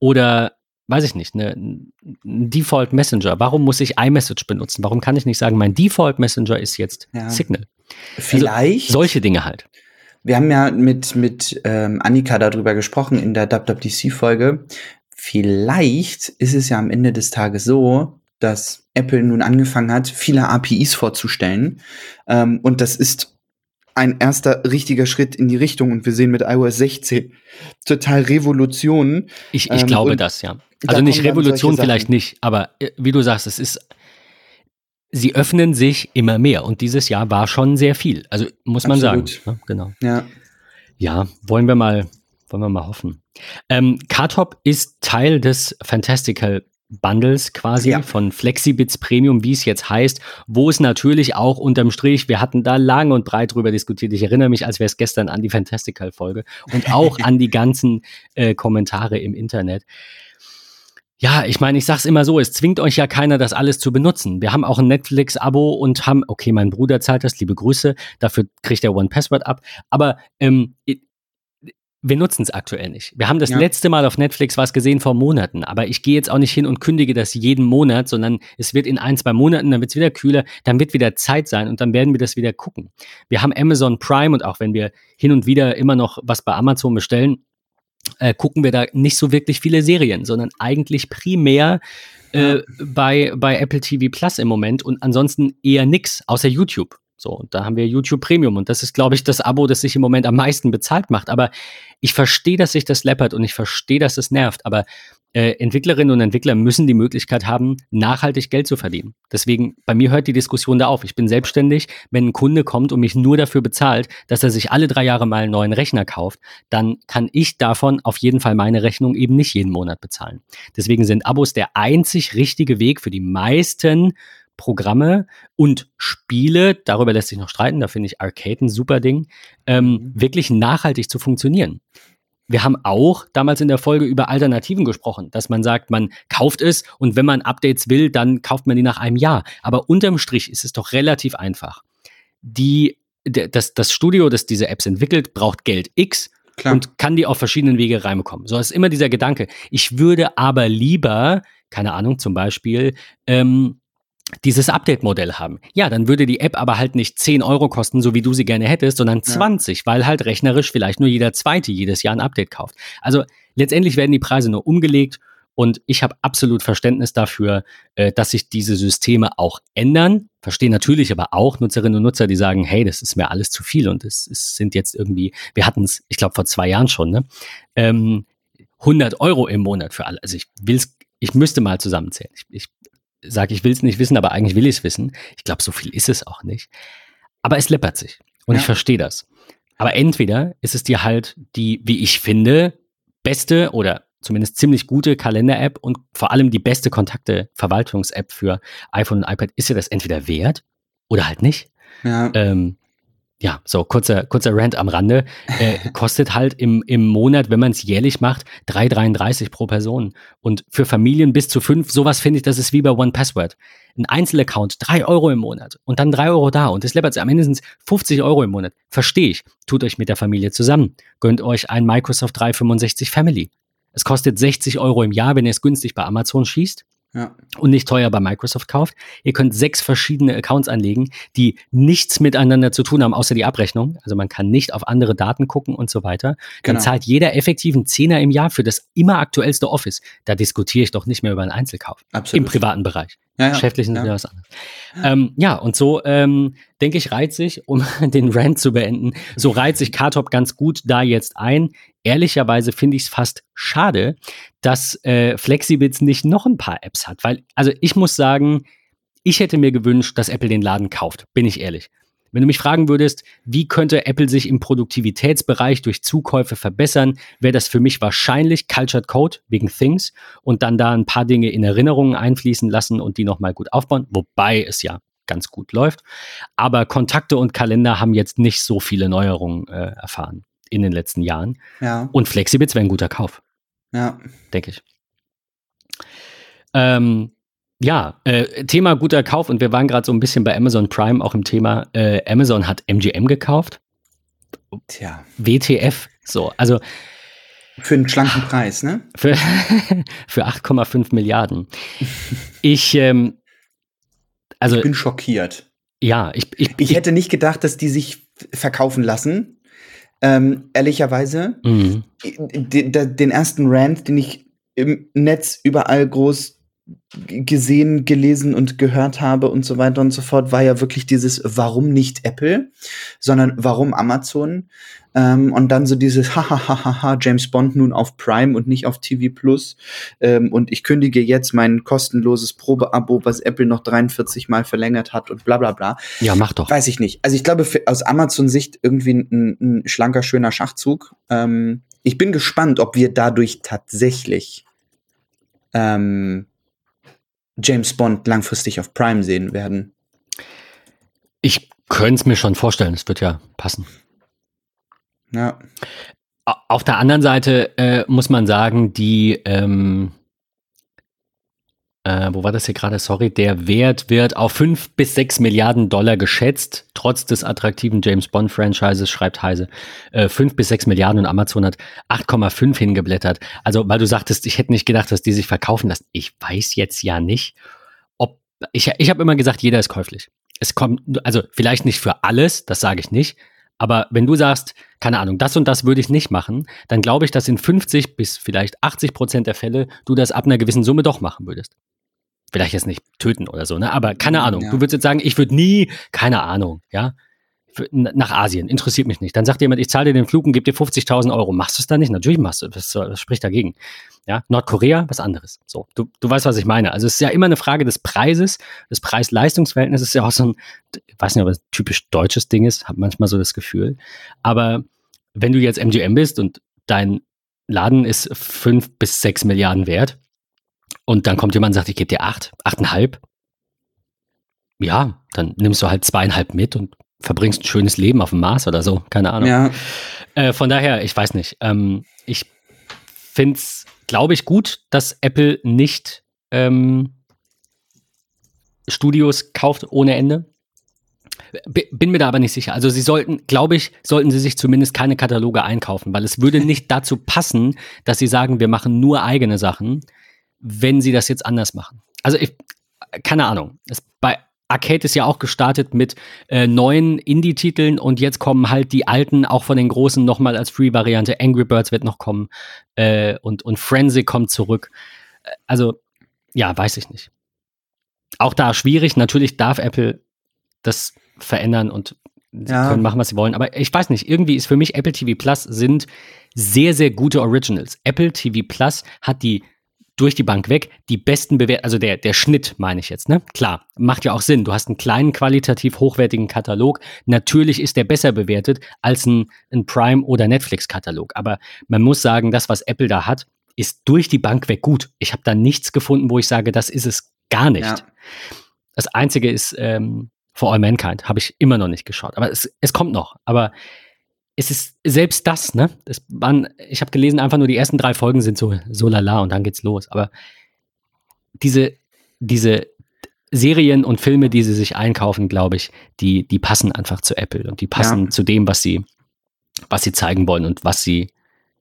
Oder weiß ich nicht, ne, ein Default Messenger. Warum muss ich iMessage benutzen? Warum kann ich nicht sagen, mein Default Messenger ist jetzt Ja. Signal? Vielleicht. Solche Dinge halt. Wir haben ja mit, mit ähm, Annika darüber gesprochen in der WWDC-Folge. Vielleicht ist es ja am Ende des Tages so, dass Apple nun angefangen hat, viele APIs vorzustellen. Ähm, und das ist ein erster richtiger Schritt in die Richtung. Und wir sehen mit iOS 16 total Revolutionen. Ich, ich Ähm, glaube das, ja. da Also nicht kommen dann Revolution vielleicht nicht, aber äh, wie du sagst, es ist, sie öffnen sich immer mehr und dieses Jahr war schon sehr viel. Also muss man Absolut. sagen. Ne? Genau. Ja. Ja, wollen wir mal, wollen wir mal hoffen. Ähm, Kartop ist Teil des Fantastical Bundles quasi Ja. von Flexibits Premium, wie es jetzt heißt, wo es natürlich auch unterm Strich, wir hatten da lang und breit drüber diskutiert. Ich erinnere mich, als wäre es gestern an die Fantastical-Folge und auch an die ganzen äh, Kommentare im Internet. Ja, ich meine, ich sag's immer so, es zwingt euch ja keiner, das alles zu benutzen. Wir haben auch ein Netflix-Abo und haben, okay, mein Bruder zahlt das, liebe Grüße, dafür kriegt er One Password ab. Aber ähm, wir nutzen es aktuell nicht. Wir haben das Ja. letzte Mal auf Netflix was gesehen vor Monaten, aber ich gehe jetzt auch nicht hin und kündige das jeden Monat, sondern es wird in ein, zwei Monaten, dann wird es wieder kühler, dann wird wieder Zeit sein und dann werden wir das wieder gucken. Wir haben Amazon Prime und auch wenn wir hin und wieder immer noch was bei Amazon bestellen, äh, gucken wir da nicht so wirklich viele Serien, sondern eigentlich primär äh, bei, bei Apple TV Plus im Moment und ansonsten eher nix, außer YouTube. So, und da haben wir YouTube Premium und das ist, glaube ich, das Abo, das sich im Moment am meisten bezahlt macht. Aber ich verstehe, dass sich das läppert und ich verstehe, dass es nervt. Aber äh, Entwicklerinnen und Entwickler müssen die Möglichkeit haben, nachhaltig Geld zu verdienen. Deswegen, bei mir hört die Diskussion da auf. Ich bin selbstständig. Wenn ein Kunde kommt und mich nur dafür bezahlt, dass er sich alle drei Jahre mal einen neuen Rechner kauft, dann kann ich davon auf jeden Fall meine Rechnung eben nicht jeden Monat bezahlen. Deswegen sind Abos der einzig richtige Weg für die meisten Programme und Spiele, darüber lässt sich noch streiten, da finde ich Arcade ein super Ding, ähm, mhm. wirklich nachhaltig zu funktionieren. Wir haben auch damals in der Folge über Alternativen gesprochen, dass man sagt, man kauft es und wenn man Updates will, dann kauft man die nach einem Jahr. Aber unterm Strich ist es doch relativ einfach. Die, das, das Studio, das diese Apps entwickelt, braucht Geld X Klar. und kann die auf verschiedenen Wege reinbekommen. So ist immer dieser Gedanke. Ich würde aber lieber, keine Ahnung, zum Beispiel, ähm, dieses Update-Modell haben. Ja, dann würde die App aber halt nicht 10 Euro kosten, so wie du sie gerne hättest, sondern 20, ja. weil halt rechnerisch vielleicht nur jeder Zweite jedes Jahr ein Update kauft. Also letztendlich werden die Preise nur umgelegt und ich habe absolut Verständnis dafür, äh, dass sich diese Systeme auch ändern. Verstehe natürlich aber auch Nutzerinnen und Nutzer, die sagen, hey, das ist mir alles zu viel und es, es sind jetzt irgendwie, wir hatten es, ich glaube, vor zwei Jahren schon, ne? Ähm, 100 Euro im Monat für alle. Also ich will's, ich müsste mal zusammenzählen. Ich, ich sage, ich will es nicht wissen, aber eigentlich will ich es wissen. Ich glaube, so viel ist es auch nicht. Aber es läppert sich und ja. ich verstehe das. Aber entweder ist es dir halt die, wie ich finde, beste oder zumindest ziemlich gute Kalender-App und vor allem die beste Kontakte-Verwaltungs-App für iPhone und iPad ist dir das entweder wert oder halt nicht. Ja. Ähm, ja, so kurzer, kurzer Rant am Rande, äh, kostet halt im, im Monat, wenn man es jährlich macht, 3,33 pro Person. Und für Familien bis zu fünf, sowas finde ich, das ist wie bei One Password. Ein Einzelaccount, drei Euro im Monat und dann drei Euro da und das läppert am Ende sind 50 Euro im Monat. Verstehe ich. Tut euch mit der Familie zusammen. Gönnt euch ein Microsoft 365 Family. Es kostet 60 Euro im Jahr, wenn ihr es günstig bei Amazon schießt ja. und nicht teuer bei Microsoft kauft. Ihr könnt sechs verschiedene Accounts anlegen, die nichts miteinander zu tun haben, außer die Abrechnung. Also man kann nicht auf andere Daten gucken und so weiter. Dann genau. zahlt jeder effektiven Zehner im Jahr für das immer aktuellste Office. Da diskutiere ich doch nicht mehr über einen Einzelkauf. Absolut. Im privaten Bereich. Ja, ja. Geschäftlich ist ja. was anderes. Ähm, ja, und so ähm, denke ich, reiht sich, um den Rant zu beenden, so reiht sich Kartop ganz gut da jetzt ein. Ehrlicherweise finde ich es fast schade, dass äh, Flexibits nicht noch ein paar Apps hat, weil, also ich muss sagen, ich hätte mir gewünscht, dass Apple den Laden kauft, bin ich ehrlich. Wenn du mich fragen würdest, wie könnte Apple sich im Produktivitätsbereich durch Zukäufe verbessern, wäre das für mich wahrscheinlich Cultured Code wegen Things und dann da ein paar Dinge in Erinnerungen einfließen lassen und die nochmal gut aufbauen, wobei es ja ganz gut läuft. Aber Kontakte und Kalender haben jetzt nicht so viele Neuerungen äh, erfahren in den letzten Jahren. Ja. Und Flexibits wäre ein guter Kauf. Ja. Denke ich. Ähm, ja, äh, Thema guter Kauf und wir waren gerade so ein bisschen bei Amazon Prime auch im Thema. Äh, Amazon hat MGM gekauft. Tja. WTF. So, also. Für einen schlanken Preis, ne? Für, für 8,5 Milliarden. Ich, ähm, also. Ich bin schockiert. Ja, ich, ich, ich, hätte nicht gedacht, dass die sich verkaufen lassen. Ähm, ehrlicherweise. Mhm. Den, den ersten Rant, den ich im Netz überall groß gesehen, gelesen und gehört habe und so weiter und so fort, war ja wirklich dieses, warum nicht Apple, sondern warum Amazon? Ähm, und dann so dieses, hahaha, James Bond nun auf Prime und nicht auf TV Plus. Ähm, und ich kündige jetzt mein kostenloses Probeabo, was Apple noch 43 Mal verlängert hat und bla bla bla. Ja, mach doch. Weiß ich nicht. Also ich glaube, aus Amazon-Sicht irgendwie ein, ein, schlanker, schöner Schachzug. Ähm, ich bin gespannt, ob wir dadurch tatsächlich ähm, James Bond langfristig auf Prime sehen werden. Ich könnte es mir schon vorstellen, es wird ja passen. Ja. Auf der anderen Seite äh, muss man sagen, die, ähm, äh, wo war das hier gerade? Sorry, der Wert wird auf 5 bis 6 Milliarden Dollar geschätzt, trotz des attraktiven James Bond-Franchises, schreibt Heise. Äh, 5 bis 6 Milliarden und Amazon hat 8,5 hingeblättert. Also, weil du sagtest, ich hätte nicht gedacht, dass die sich verkaufen lassen. Ich weiß jetzt ja nicht, ob. Ich, ich habe immer gesagt, jeder ist käuflich. Es kommt, also vielleicht nicht für alles, das sage ich nicht. Aber wenn du sagst, keine Ahnung, das und das würde ich nicht machen, dann glaube ich, dass in 50 bis vielleicht 80 Prozent der Fälle du das ab einer gewissen Summe doch machen würdest vielleicht jetzt nicht töten oder so, ne? Aber keine Ahnung. Ja. Du würdest jetzt sagen, ich würde nie, keine Ahnung, ja, nach Asien, interessiert mich nicht. Dann sagt jemand, ich zahle dir den Flug und gebe dir 50.000 Euro. Machst du es dann nicht? Natürlich machst du das, das spricht dagegen. Ja, Nordkorea, was anderes. So, du, du weißt, was ich meine. Also es ist ja immer eine Frage des Preises, des Preis-Leistungs-Verhältnisses ist ja auch so ein, ich weiß nicht, ob es ein typisch deutsches Ding ist, habe manchmal so das Gefühl. Aber wenn du jetzt MGM bist und dein Laden ist fünf bis sechs Milliarden wert, und dann kommt jemand und sagt, ich gebe dir acht, achteinhalb. ja, dann nimmst du halt zweieinhalb mit und verbringst ein schönes Leben auf dem Mars oder so, keine Ahnung. Ja. Äh, von daher, ich weiß nicht. Ähm, ich finde es, glaube ich, gut, dass Apple nicht ähm, Studios kauft ohne Ende. B bin mir da aber nicht sicher. Also sie sollten, glaube ich, sollten sie sich zumindest keine Kataloge einkaufen, weil es würde nicht dazu passen, dass sie sagen, wir machen nur eigene Sachen, wenn sie das jetzt anders machen. Also ich, keine Ahnung. Es, bei Arcade ist ja auch gestartet mit äh, neuen Indie-Titeln und jetzt kommen halt die alten, auch von den großen, nochmal als Free-Variante. Angry Birds wird noch kommen äh, und, und Frenzy kommt zurück. Äh, also, ja, weiß ich nicht. Auch da schwierig. Natürlich darf Apple das verändern und sie Ja. können machen, was sie wollen. Aber ich weiß nicht, irgendwie ist für mich Apple TV Plus sind sehr, sehr gute Originals. Apple TV Plus hat die durch die Bank weg die besten Bewertungen, also der, der Schnitt meine ich jetzt, ne? Klar, macht ja auch Sinn. Du hast einen kleinen, qualitativ hochwertigen Katalog. Natürlich ist der besser bewertet als ein, ein Prime- oder Netflix-Katalog. Aber man muss sagen, das, was Apple da hat, ist durch die Bank weg gut. Ich habe da nichts gefunden, wo ich sage, das ist es gar nicht. Ja. Das Einzige ist ähm, For All Mankind, habe ich immer noch nicht geschaut. Aber es, es kommt noch. Aber es ist selbst das, ne? Es waren, ich habe gelesen, einfach nur die ersten drei Folgen sind so, so lala und dann geht's los. Aber diese, diese Serien und Filme, die sie sich einkaufen, glaube ich, die, die passen einfach zu Apple und die passen Ja. zu dem, was sie, was sie zeigen wollen und was sie,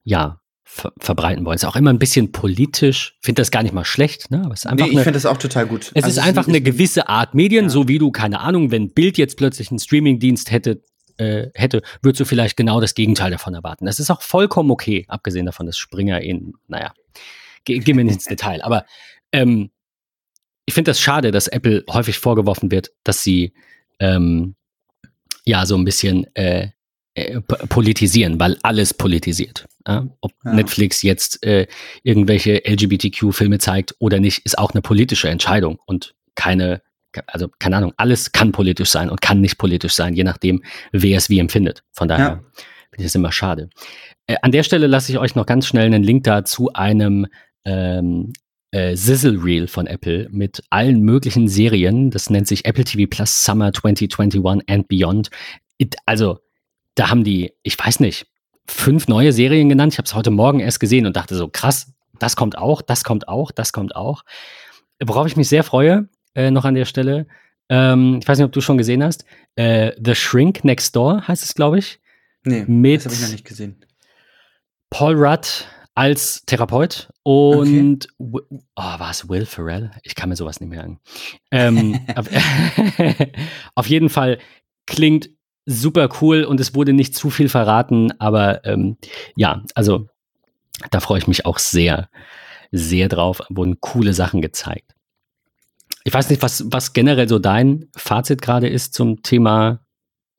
ja, ver verbreiten wollen. Ist auch immer ein bisschen politisch. Finde das gar nicht mal schlecht, ne? Aber es ist einfach Nee, ich finde das auch total gut. es Also ist einfach eine gewisse Art Medien, Ja. so wie du, keine Ahnung, wenn Bild jetzt plötzlich einen Streamingdienst hätte, äh, hätte, würdest du vielleicht genau das Gegenteil davon erwarten. Das ist auch vollkommen okay, abgesehen davon, dass Springer in, naja, ge gehen wir nicht ins Detail. Aber ähm, ich finde das schade, dass Apple häufig vorgeworfen wird, dass sie ähm, ja so ein bisschen äh, äh, politisieren, weil alles politisiert. Ja? Ob Ja. Netflix jetzt äh, irgendwelche LGBTQ-Filme zeigt oder nicht, ist auch eine politische Entscheidung und keine, also keine Ahnung, alles kann politisch sein und kann nicht politisch sein, je nachdem, wer es wie empfindet. Von daher Ja. finde ich es immer schade. Äh, an der Stelle lasse ich euch noch ganz schnell einen Link da zu einem ähm, äh, Sizzle Reel von Apple mit allen möglichen Serien. Das nennt sich Apple TV Plus Summer 2021 and Beyond. It, also, da haben die, ich weiß nicht, fünf neue Serien genannt. Ich habe es heute Morgen erst gesehen und dachte so, krass, das kommt auch, das kommt auch, das kommt auch. Worauf ich mich sehr freue, äh, noch an der Stelle, ähm, ich weiß nicht, ob du schon gesehen hast, äh, The Shrink Next Door heißt es, glaube ich, Nee, mit- das habe ich noch nicht gesehen. Paul Rudd als Therapeut und Wi- oh, war es Will Ferrell? Ich kann mir sowas nicht merken. Ähm, auf, auf jeden Fall klingt super cool und es wurde nicht zu viel verraten, aber ähm, ja, also da freue ich mich auch sehr, sehr drauf. Wurden coole Sachen gezeigt. Ich weiß nicht, was, was generell so dein Fazit gerade ist zum Thema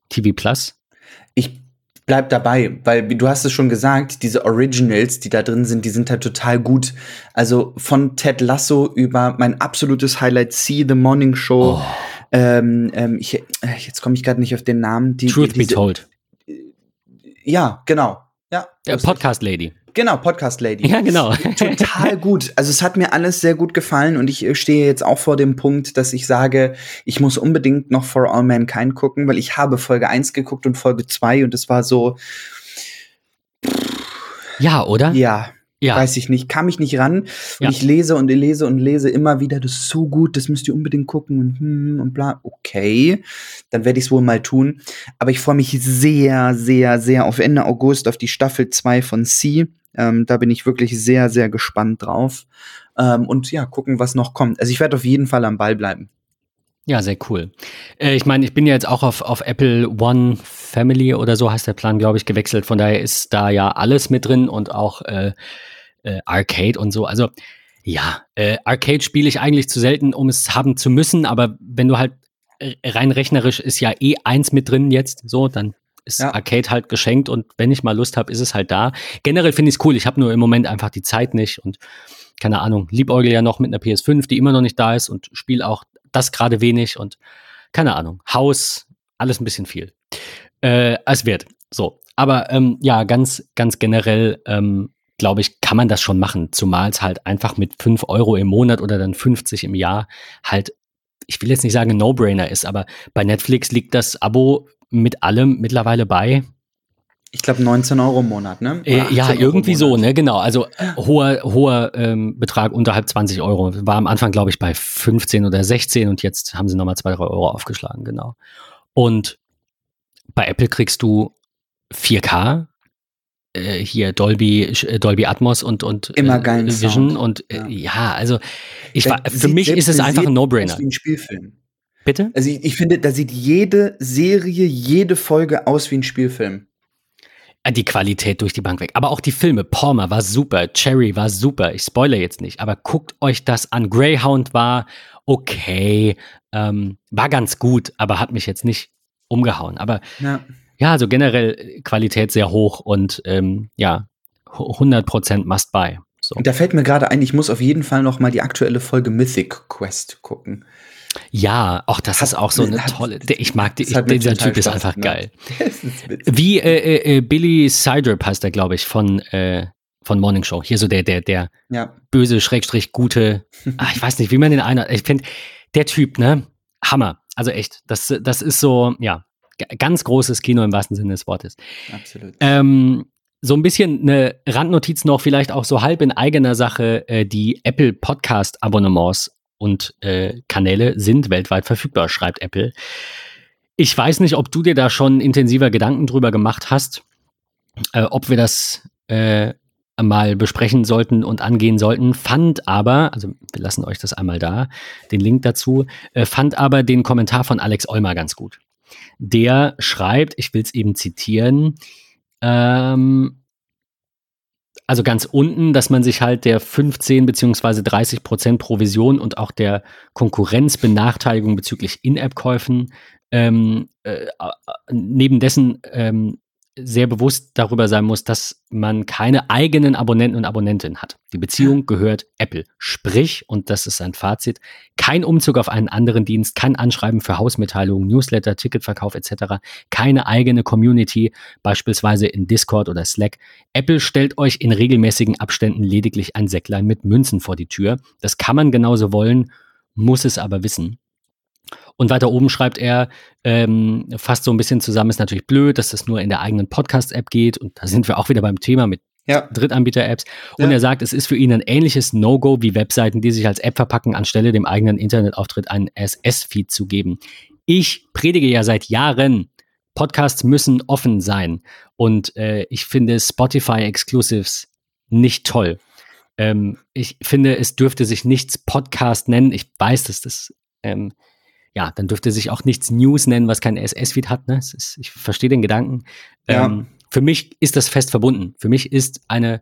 TV Plus. Ich bleib dabei, weil wie du hast es schon gesagt, diese Originals, die da drin sind, die sind halt total gut. Also von Ted Lasso über mein absolutes Highlight See the Morning Show. Oh, Ähm, ähm, ich, äh, jetzt komme ich gerade nicht auf den Namen. Die, Truth die, be diese- told. Ja, genau. Ja, Ja, lustig. Podcast Lady. Genau, Podcast Lady. Ja, genau. Total gut. Also es hat mir alles sehr gut gefallen und ich äh, stehe jetzt auch vor dem Punkt, dass ich sage, ich muss unbedingt noch For All Mankind gucken, weil ich habe Folge 1 geguckt und Folge 2 und es war so, Ja, oder? ja, Ja. weiß ich nicht, kam ich nicht ran. Und Ja. ich lese und lese und lese immer wieder, das ist so gut, das müsst ihr unbedingt gucken und hm und bla. Okay, dann werde ich es wohl mal tun. Aber ich freue mich sehr, sehr, sehr auf Ende August auf die Staffel 2 von C. Ähm, da bin ich wirklich sehr, sehr gespannt drauf. Ähm, und ja, gucken, was noch kommt. Also ich werde auf jeden Fall am Ball bleiben. Ja, sehr cool. Äh, ich meine, ich bin ja jetzt auch auf, auf Apple One Family oder so heißt der Plan, glaube ich, gewechselt. Von daher ist da ja alles mit drin und auch äh, äh, Arcade und so. Also ja, äh, Arcade spiele ich eigentlich zu selten, um es haben zu müssen. Aber wenn du halt äh, rein rechnerisch ist ja eh eins mit drin jetzt, so, dann ist Ja. Arcade halt geschenkt und wenn ich mal Lust habe, ist es halt da. Generell finde ich es cool. Ich habe nur im Moment einfach die Zeit nicht und keine Ahnung, liebäugel ja noch mit einer PS5, die immer noch nicht da ist und spiele auch das gerade wenig und keine Ahnung, Haus, alles ein bisschen viel. Äh, als wert. So. Aber ähm, ja, ganz, ganz generell, ähm, glaube ich, kann man das schon machen, zumal es halt einfach mit 5 Euro im Monat oder dann 50 im Jahr halt ich will jetzt nicht sagen, ein No-Brainer ist, aber bei Netflix liegt das Abo mit allem mittlerweile bei. Ich glaube 19 Euro im Monat, ne? Äh, ja, irgendwie so, ne? Genau. Also hoher, hoher ähm, Betrag unterhalb 20 Euro. War am Anfang, glaube ich, bei 15 oder 16 und jetzt haben sie nochmal 2, 3 Euro aufgeschlagen, genau. Und bei Apple kriegst du 4K, äh, hier Dolby, äh, Dolby Atmos und, und Immer geilen Vision Sound. und äh, Ja. ja. also ich war, für mich ist es einfach ein No-Brainer. Wie ein Spielfilm. Bitte? Also ich, ich finde, da sieht jede Serie, jede Folge aus wie ein Spielfilm. Äh, Die Qualität durch die Bank weg. Aber auch die Filme. Palmer war super. Cherry war super. Ich spoilere jetzt nicht. Aber guckt euch das an. Greyhound war okay. Ähm, war ganz gut, aber hat mich jetzt nicht umgehauen. Aber Ja. ja, also generell Qualität sehr hoch und ähm, ja, 100% must buy. So. Und da fällt mir gerade ein, ich muss auf jeden Fall noch mal die aktuelle Folge Mythic Quest gucken. Ja, auch das Hat- ist auch so eine hat- tolle. Ich mag die, mir dieser Typ ist einfach geil. Ist. Wie äh, äh, äh, Billy Seidrip heißt er, glaube ich, von, äh, von Morning Show. Hier so der, der, der Ja. böse, schrägstrich gute. Ah, ich weiß nicht, wie man den einer. Ich finde, der Typ, ne? Hammer. Also echt. Das, das ist so, ja, ganz großes Kino im wahrsten Sinne des Wortes. Absolut. Ähm, so ein bisschen eine Randnotiz noch, vielleicht auch so halb in eigener Sache. Äh, die Apple Podcast Abonnements und äh, Kanäle sind weltweit verfügbar, schreibt Apple. Ich weiß nicht, ob du dir da schon intensiver Gedanken drüber gemacht hast, äh, ob wir das äh, mal besprechen sollten und angehen sollten, fand aber, also wir lassen euch das einmal da, den Link dazu, äh, fand aber den Kommentar von Alex Olmer ganz gut. Der schreibt, ich will es eben zitieren, ähm, also ganz unten, dass man sich halt der 15 beziehungsweise 30 Prozent Provision und auch der Konkurrenzbenachteiligung bezüglich In-App-Käufen ähm, äh, neben dessen ähm, sehr bewusst darüber sein muss, dass man keine eigenen Abonnenten und Abonnentinnen hat. Die Beziehung gehört Apple. Sprich, und das ist sein Fazit, kein Umzug auf einen anderen Dienst, kein Anschreiben für Hausmitteilungen, Newsletter, Ticketverkauf etc., keine eigene Community, beispielsweise in Discord oder Slack. Apple stellt euch in regelmäßigen Abständen lediglich ein Säcklein mit Münzen vor die Tür. Das kann man genauso wollen, muss es aber wissen. Und weiter oben schreibt er, ähm, fasst so ein bisschen zusammen, ist natürlich blöd, dass das nur in der eigenen Podcast-App geht. Und da sind wir auch wieder beim Thema mit Ja. Drittanbieter-Apps. Und Ja. er sagt, es ist für ihn ein ähnliches No-Go wie Webseiten, die sich als App verpacken, anstelle dem eigenen Internetauftritt einen SS-Feed zu geben. Ich predige ja seit Jahren, Podcasts müssen offen sein. Und äh, ich finde Spotify Exclusives nicht toll. Ähm, ich finde, es dürfte sich nichts Podcast nennen. Ich weiß, dass das, ähm, ja, dann dürfte sich auch nichts News nennen, was kein SS-Feed hat. Ne? Ist, ich verstehe den Gedanken. Ja. Ähm, für mich ist das fest verbunden. Für mich ist eine,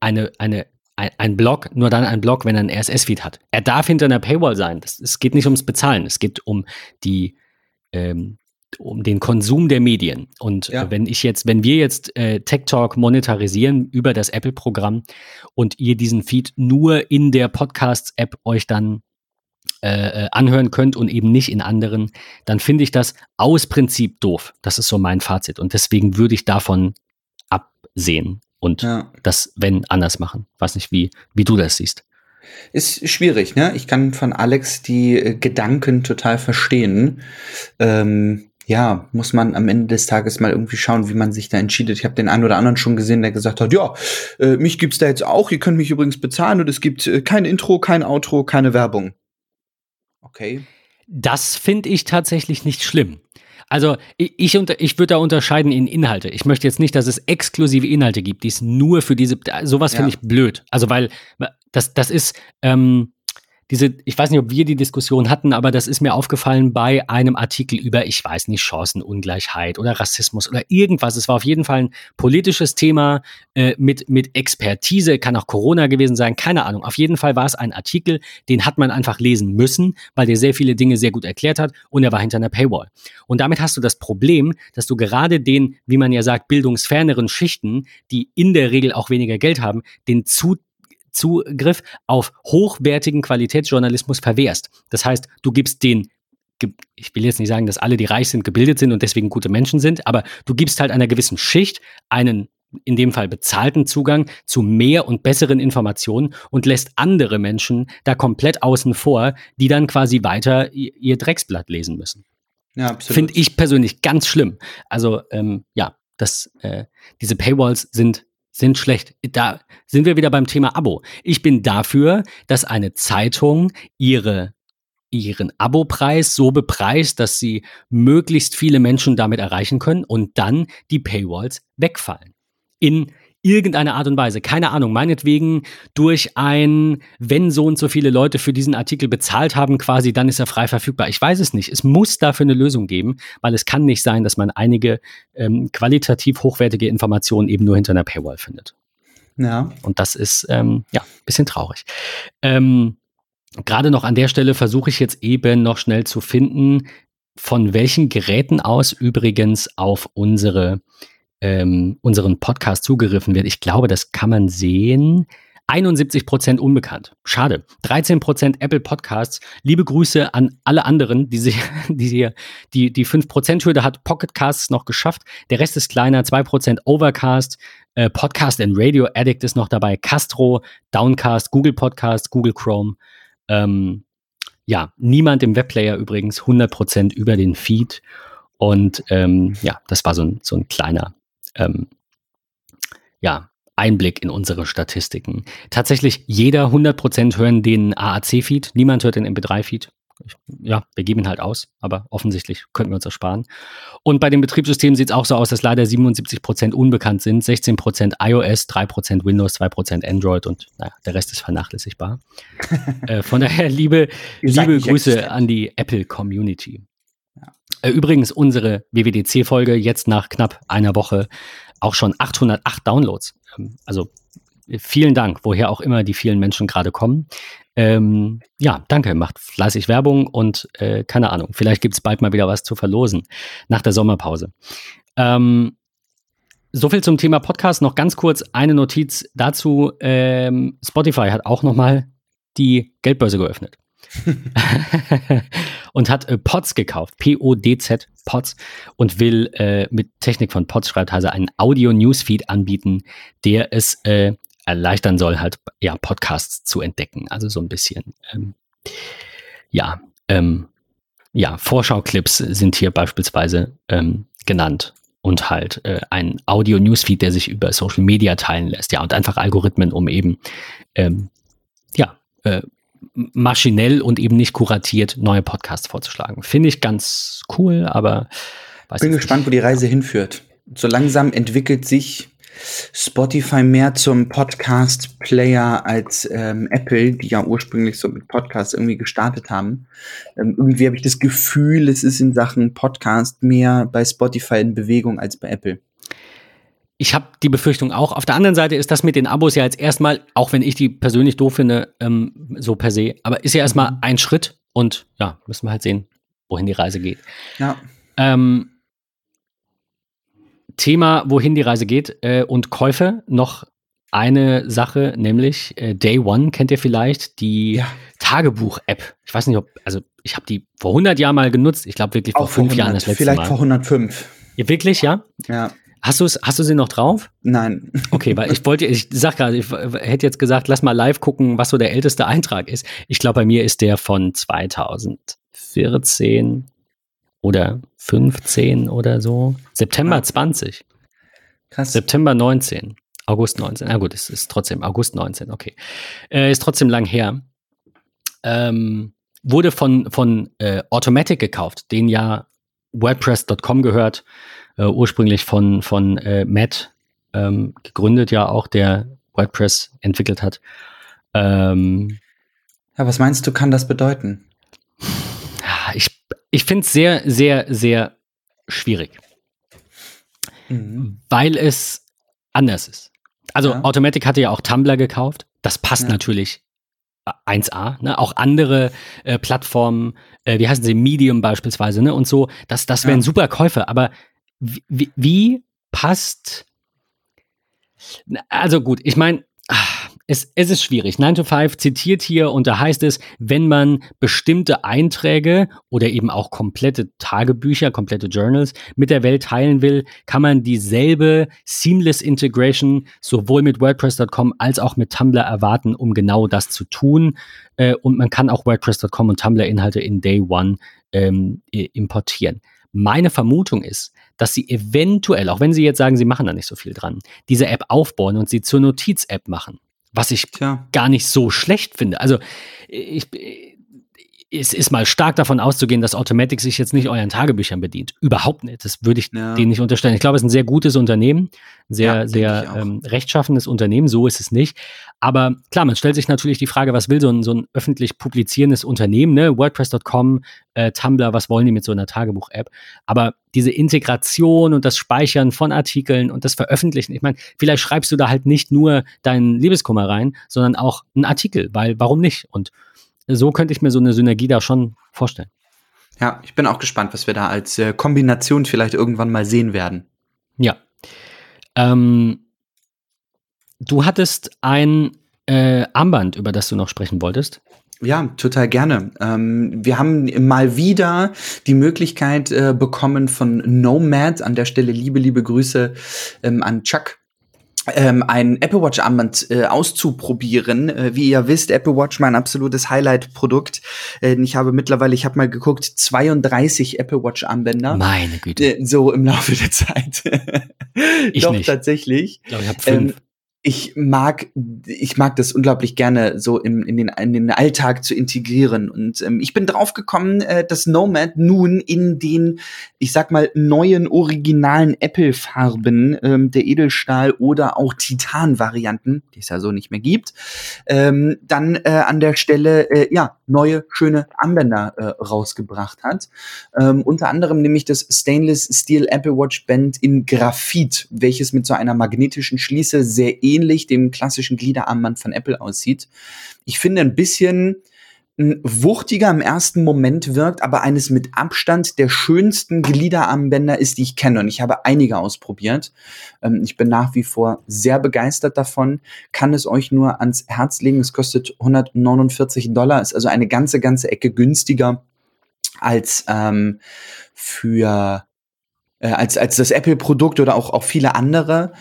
eine, eine, ein, ein Blog nur dann ein Blog, wenn er einen RSS-Feed hat. Er darf hinter einer Paywall sein. Das, es geht nicht ums Bezahlen. Es geht um die, ähm, um den Konsum der Medien. Und Ja. äh, wenn ich jetzt, wenn wir jetzt äh, Tech Talk monetarisieren über das Apple-Programm und ihr diesen Feed nur in der Podcasts-App euch dann äh, äh, anhören könnt und eben nicht in anderen, dann finde ich das aus Prinzip doof. Das ist so mein Fazit. Und deswegen würde ich davon absehen und ja. das, wenn, anders machen. Weiß nicht, wie, wie du das siehst. Ist schwierig, ne? Ich kann von Alex die äh, Gedanken total verstehen. Ähm, ja, muss man am Ende des Tages mal irgendwie schauen, wie man sich da entschieden. Ich habe den einen oder anderen schon gesehen, der gesagt hat, ja, äh, mich gibt's da jetzt auch, ihr könnt mich übrigens bezahlen und es gibt äh, kein Intro, kein Outro, keine Werbung. Okay. Das finde ich tatsächlich nicht schlimm. Also ich, ich, unter, ich würde da unterscheiden in Inhalte. Ich möchte jetzt nicht, dass es exklusive Inhalte gibt, die es nur für diese, sowas finde Ja. ich blöd. Also weil das, das ist, ähm, diese, ich weiß nicht, ob wir die Diskussion hatten, aber das ist mir aufgefallen bei einem Artikel über, ich weiß nicht, Chancenungleichheit oder Rassismus oder irgendwas. Es war auf jeden Fall ein politisches Thema äh, mit, mit Expertise, kann auch Corona gewesen sein, keine Ahnung. Auf jeden Fall war es ein Artikel, den hat man einfach lesen müssen, weil der sehr viele Dinge sehr gut erklärt hat und er war hinter einer Paywall. Und damit hast du das Problem, dass du gerade den, wie man ja sagt, bildungsferneren Schichten, die in der Regel auch weniger Geld haben, den zu Zugriff auf hochwertigen Qualitätsjournalismus verwehrst. Das heißt, du gibst den, ich will jetzt nicht sagen, dass alle, die reich sind, gebildet sind und deswegen gute Menschen sind, aber du gibst halt einer gewissen Schicht einen in dem Fall bezahlten Zugang zu mehr und besseren Informationen und lässt andere Menschen da komplett außen vor, die dann quasi weiter ihr Drecksblatt lesen müssen. Ja. Finde ich persönlich ganz schlimm. Also ähm, ja, das, äh, diese Paywalls sind sind schlecht. Da sind wir wieder beim Thema Abo. Ich bin dafür, dass eine Zeitung ihre ihren Abopreis so bepreist, dass sie möglichst viele Menschen damit erreichen können und dann die Paywalls wegfallen. In irgendeiner Art und Weise. Keine Ahnung, meinetwegen durch ein, wenn so und so viele Leute für diesen Artikel bezahlt haben, quasi, dann ist er frei verfügbar. Ich weiß es nicht. Es muss dafür eine Lösung geben, weil es kann nicht sein, dass man einige ähm, qualitativ hochwertige Informationen eben nur hinter einer Paywall findet. Ja. Und das ist, ähm, ja, bisschen traurig. Ähm, Gerade noch an der Stelle versuche ich jetzt eben noch schnell zu finden, von welchen Geräten aus übrigens auf unsere, ähm, unseren Podcast zugegriffen wird. Ich glaube, das kann man sehen. 71 Prozent unbekannt. Schade. 13 Prozent Apple Podcasts. Liebe Grüße an alle anderen, die sie, die sie, die, die 5 Prozent Hürde hat Pocket Casts noch geschafft. Der Rest ist kleiner. 2 Prozent Overcast. Äh, Podcast and Radio Addict ist noch dabei. Castro, Downcast, Google Podcast, Google Chrome. Ähm, ja, niemand im Webplayer übrigens, 100% über den Feed. Und ähm, ja, das war so ein, so ein kleiner ähm, ja, Einblick in unsere Statistiken. Tatsächlich, jeder 100% hören den AAC-Feed, niemand hört den MP3-Feed ja, wir geben ihn halt aus, aber offensichtlich könnten wir uns das sparen. Und bei den Betriebssystemen sieht es auch so aus, dass leider 77 Prozent unbekannt sind, 16% iOS, 3% Windows, 2% Android und naja, der Rest ist vernachlässigbar. äh, von daher liebe, liebe Grüße an die Apple-Community. Äh, übrigens, unsere WWDC-Folge jetzt nach knapp einer Woche auch schon 808 Downloads. Ähm, also vielen Dank, woher auch immer die vielen Menschen gerade kommen. Ähm, ja, danke, macht fleißig Werbung und äh, keine Ahnung, vielleicht gibt es bald mal wieder was zu verlosen nach der Sommerpause. Ähm, so viel zum Thema Podcast. Noch ganz kurz eine Notiz dazu. Ähm, Spotify hat auch nochmal die Geldbörse geöffnet. und hat äh, Pods gekauft, P-O-D-Z, Pods, und will äh, mit Technik von Pods, schreibt also einen Audio-Newsfeed anbieten, der es äh, erleichtern soll, halt ja Podcasts zu entdecken. Also so ein bisschen, ähm, ja, ähm, ja, Vorschau-Clips sind hier beispielsweise ähm, genannt. Und halt äh, ein Audio-Newsfeed, der sich über Social Media teilen lässt, ja, und einfach Algorithmen, um eben, ähm, ja, äh, maschinell und eben nicht kuratiert neue Podcasts vorzuschlagen. Finde ich ganz cool, aber bin gespannt, nicht. wo die Reise hinführt. So langsam entwickelt sich Spotify mehr zum Podcast-Player als ähm, Apple, die ja ursprünglich so mit Podcasts irgendwie gestartet haben. Ähm, irgendwie habe ich das Gefühl, es ist in Sachen Podcast mehr bei Spotify in Bewegung als bei Apple. Ich habe die Befürchtung auch. Auf der anderen Seite ist das mit den Abos ja jetzt erstmal, auch wenn ich die persönlich doof finde, ähm, so per se, aber ist ja erstmal mhm. ein Schritt und ja, müssen wir halt sehen, wohin die Reise geht. Ja. Ähm, Thema, wohin die Reise geht äh, und Käufe noch eine Sache, nämlich äh, Day One kennt ihr vielleicht, die ja. Tagebuch-App. Ich weiß nicht, ob, also ich habe die vor 100 Jahren mal genutzt. Ich glaube wirklich vor Auch fünf 100, Jahren das letzte vielleicht Mal. Vielleicht vor 105. Ja, wirklich, ja? Ja. Hast du hast du sie noch drauf? Nein. Okay, weil ich wollte, ich sag gerade, ich hätte jetzt gesagt, lass mal live gucken, was so der älteste Eintrag ist. Ich glaube, bei mir ist der von 2014 oder 15 oder so. September ah. 20. Krass. September 19. August 19. Na gut, es ist trotzdem August 19, okay. Äh, ist trotzdem lang her. Ähm, wurde von, von äh, Automatic gekauft, den ja WordPress.com gehört, äh, ursprünglich von, von äh, Matt ähm, gegründet, ja auch, der WordPress entwickelt hat. Ähm, ja, was meinst du, kann das bedeuten? Ich ich finde es sehr, sehr, sehr schwierig. Mhm. Weil es anders ist. Also ja. Automatic hatte ja auch Tumblr gekauft. Das passt ja. natürlich 1A. Ne? Auch andere äh, Plattformen, äh, wie heißen sie, Medium beispielsweise, ne? Und so, das, das wären ja. super Käufe. Aber wie, wie passt. Also gut, ich meine, es, es ist schwierig. 9 to 5 zitiert hier und da heißt es, wenn man bestimmte Einträge oder eben auch komplette Tagebücher, komplette Journals mit der Welt teilen will, kann man dieselbe Seamless Integration sowohl mit WordPress.com als auch mit Tumblr erwarten, um genau das zu tun. Äh, und man kann auch WordPress.com und Tumblr-Inhalte in Day One ähm, importieren. Meine Vermutung ist, dass sie eventuell, auch wenn sie jetzt sagen, sie machen da nicht so viel dran, diese App aufbauen und sie zur Notiz-App machen. Was ich Tja. gar nicht so schlecht finde. Also ich, es ist mal stark davon auszugehen, dass Automatic sich jetzt nicht euren Tagebüchern bedient. Überhaupt nicht. Das würde ich ja. denen nicht unterstellen. Ich glaube, es ist ein sehr gutes Unternehmen, sehr, ja, sehr ähm, rechtschaffenes Unternehmen. So ist es nicht. Aber klar, man stellt sich natürlich die Frage, was will so ein, so ein öffentlich publizierendes Unternehmen, ne? WordPress.com, äh, Tumblr, was wollen die mit so einer Tagebuch-App? Aber diese Integration und das Speichern von Artikeln und das Veröffentlichen, ich meine, vielleicht schreibst du da halt nicht nur deinen Liebeskummer rein, sondern auch einen Artikel, weil warum nicht? Und so könnte ich mir so eine Synergie da schon vorstellen. Ja, ich bin auch gespannt, was wir da als äh, Kombination vielleicht irgendwann mal sehen werden. Ja. Ähm, du hattest ein äh, Armband, über das du noch sprechen wolltest. Ja, total gerne. Ähm, wir haben mal wieder die Möglichkeit äh, bekommen von Nomad, an der Stelle liebe, liebe Grüße ähm, an Chuck, ähm, ein Apple Watch Armband äh, auszuprobieren. Äh, wie ihr wisst, Apple Watch mein absolutes Highlight-Produkt. Äh, ich habe mittlerweile, ich habe mal geguckt, 32 Apple Watch Armbänder. Meine Güte. Äh, so im Laufe der Zeit. ich Doch nicht. tatsächlich. Ich glaube, ich habe fünf. Ähm, ich mag, ich mag das unglaublich gerne, so im, in, den, in den Alltag zu integrieren. Und ähm, ich bin draufgekommen, äh, dass Nomad nun in den, ich sag mal, neuen originalen Apple-Farben ähm, der Edelstahl oder auch Titan-Varianten, die es ja so nicht mehr gibt, ähm, dann äh, an der Stelle, äh, ja, neue, schöne Anwender äh, rausgebracht hat. Ähm, unter anderem nämlich das Stainless Steel Apple Watch Band in Graphit, welches mit so einer magnetischen Schließe sehr ähnlich dem klassischen Gliederarmband von Apple aussieht. Ich finde ein bisschen hm, wuchtiger im ersten Moment wirkt, aber eines mit Abstand der schönsten Gliederarmbänder ist, die ich kenne. Und ich habe einige ausprobiert. Ähm, ich bin nach wie vor sehr begeistert davon, kann es euch nur ans Herz legen. Es kostet 149 Dollar, ist also eine ganze, ganze Ecke günstiger als ähm, für äh, als, als das Apple-Produkt oder auch, auch viele andere.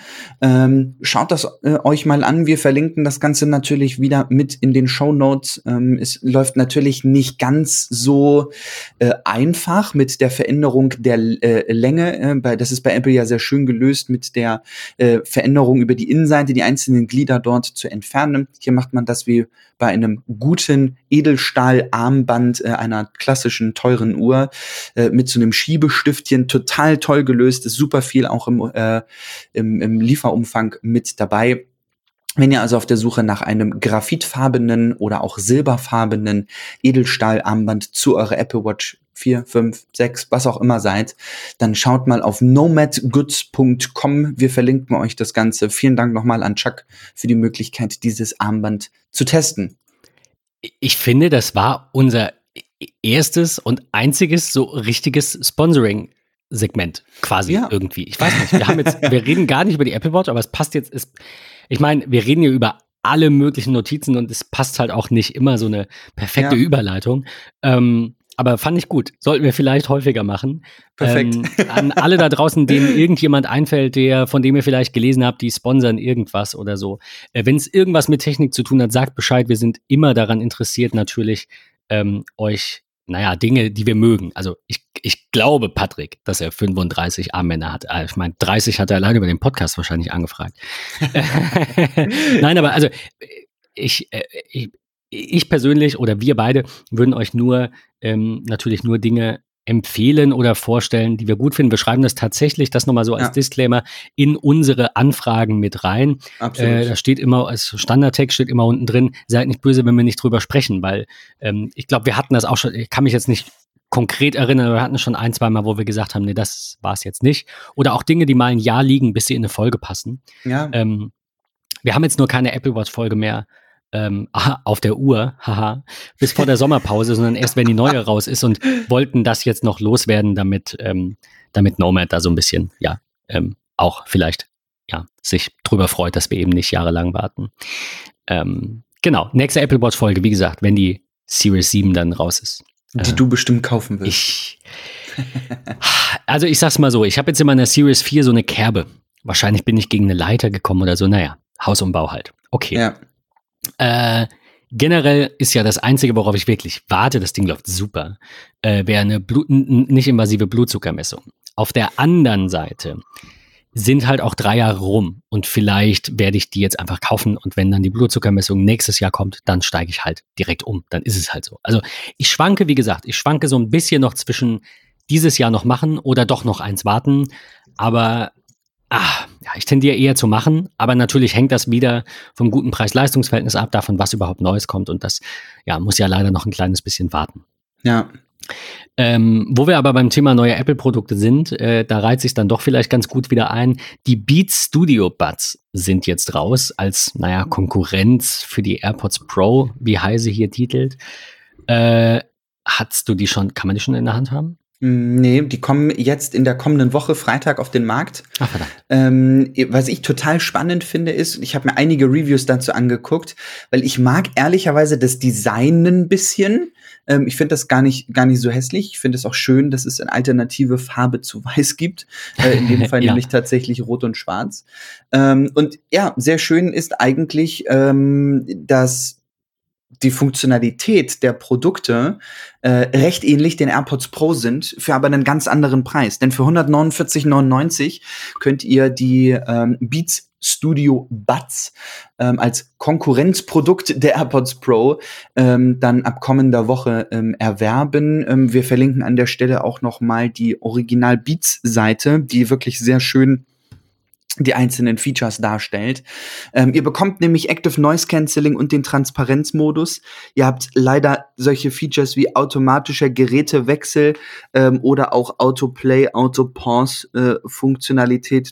Ähm, schaut das äh, euch mal an. Wir verlinken das Ganze natürlich wieder mit in den Show Notes. Ähm, es läuft natürlich nicht ganz so äh, einfach mit der Veränderung der äh, Länge. Äh, bei, das ist bei Apple ja sehr schön gelöst mit der äh, Veränderung über die Innenseite, die einzelnen Glieder dort zu entfernen. Hier macht man das wie bei einem guten Edelstahl-Armband äh, einer klassischen teuren Uhr äh, mit so einem Schiebestiftchen. Total toll gelöst, ist super viel auch im, äh, im, im Lieferumfang mit dabei. Wenn ihr also auf der Suche nach einem graphitfarbenen oder auch silberfarbenen Edelstahlarmband zu eurer Apple Watch 4, 5, 6, was auch immer seid, dann schaut mal auf nomadgoods.com. Wir verlinken euch das Ganze. Vielen Dank nochmal an Chuck für die Möglichkeit, dieses Armband zu testen. Ich finde, das war unser erstes und einziges so richtiges Sponsoring Segment quasi ja. irgendwie. Ich weiß nicht. Wir haben jetzt, wir reden gar nicht über die Apple Watch, aber es passt jetzt. Ist, ich meine, wir reden hier über alle möglichen Notizen und es passt halt auch nicht immer so eine perfekte ja. Überleitung. Ähm, aber fand ich gut. Sollten wir vielleicht häufiger machen. Perfekt. Ähm, an alle da draußen, denen irgendjemand einfällt, der, von dem ihr vielleicht gelesen habt, die sponsern irgendwas oder so. Äh, Wenn es irgendwas mit Technik zu tun hat, sagt Bescheid. Wir sind immer daran interessiert, natürlich ähm, euch, naja, Dinge, die wir mögen. Also ich, ich glaube, Patrick, dass er 35 Armbänder hat. Äh, ich meine, 30 hat er alleine über den Podcast wahrscheinlich angefragt. Nein, aber also ich, äh, ich, ich persönlich oder wir beide würden euch nur ähm, natürlich nur Dinge empfehlen oder vorstellen, die wir gut finden. Wir schreiben das tatsächlich, das nochmal so als ja. Disclaimer, in unsere Anfragen mit rein. Absolut. Äh, da steht immer, als Standardtext steht immer unten drin, seid nicht böse, wenn wir nicht drüber sprechen, weil ähm, ich glaube, wir hatten das auch schon, ich kann mich jetzt nicht konkret erinnern, aber wir hatten schon ein, zwei Mal, wo wir gesagt haben, nee, das war es jetzt nicht. Oder auch Dinge, die mal ein Jahr liegen, bis sie in eine Folge passen. Ja. Ähm, wir haben jetzt nur keine Apple Watch Folge mehr ähm, auf der Uhr, haha, bis vor der Sommerpause, sondern erst wenn die neue raus ist und wollten das jetzt noch loswerden, damit, ähm, damit Nomad da so ein bisschen, ja, ähm, auch vielleicht ja, sich drüber freut, dass wir eben nicht jahrelang warten. Ähm, genau, nächste Apple Watch Folge, wie gesagt, wenn die Series 7 dann raus ist. Die äh, du bestimmt kaufen willst. Ich, also ich sag's mal so, ich habe jetzt in meiner Series 4 so eine Kerbe. Wahrscheinlich bin ich gegen eine Leiter gekommen oder so. Naja, Hausumbau halt. Okay. Ja. Äh, generell ist ja das Einzige, worauf ich wirklich warte, das Ding läuft super, äh, wäre eine Blut nicht invasive Blutzuckermessung. Auf der anderen Seite sind halt auch drei Jahre rum und vielleicht werde ich die jetzt einfach kaufen und wenn dann die Blutzuckermessung nächstes Jahr kommt, dann steige ich halt direkt um. Dann ist es halt so. Also ich schwanke, wie gesagt, ich schwanke so ein bisschen noch zwischen dieses Jahr noch machen oder doch noch eins warten. Aber ah, ja, ich tendiere eher zu machen, aber natürlich hängt das wieder vom guten Preis-Leistungs-Verhältnis ab, davon, was überhaupt Neues kommt. Und das ja, muss ja leider noch ein kleines bisschen warten. Ja. Ähm, wo wir aber beim Thema neue Apple-Produkte sind, äh, da reiht sich dann doch vielleicht ganz gut wieder ein. Die Beats Studio Buds sind jetzt raus als, naja, Konkurrenz für die AirPods Pro, wie Heise hier titelt. Äh, hast du die schon, kann man die schon in der Hand haben? Nee, die kommen jetzt in der kommenden Woche Freitag auf den Markt. Ach, verdammt. Ähm, was ich total spannend finde, ist, ich habe mir einige Reviews dazu angeguckt, weil ich mag ehrlicherweise das Design ein bisschen. Ähm, ich finde das gar nicht, gar nicht so hässlich. Ich finde es auch schön, dass es eine alternative Farbe zu weiß gibt. Äh, in dem Fall ja. nämlich tatsächlich rot und schwarz. Ähm, und ja, sehr schön ist eigentlich, ähm, dass die Funktionalität der Produkte äh, recht ähnlich den AirPods Pro sind, für aber einen ganz anderen Preis. Denn für 149,99 könnt ihr die ähm, Beats Studio Buds ähm, als Konkurrenzprodukt der AirPods Pro ähm, dann ab kommender Woche ähm, erwerben. Ähm, wir verlinken an der Stelle auch noch mal die Original Beats Seite, die wirklich sehr schön die einzelnen Features darstellt. Ähm, ihr bekommt nämlich Active Noise Cancelling und den Transparenzmodus. Ihr habt leider solche Features wie automatischer Gerätewechsel ähm, oder auch Autoplay, Autopause äh,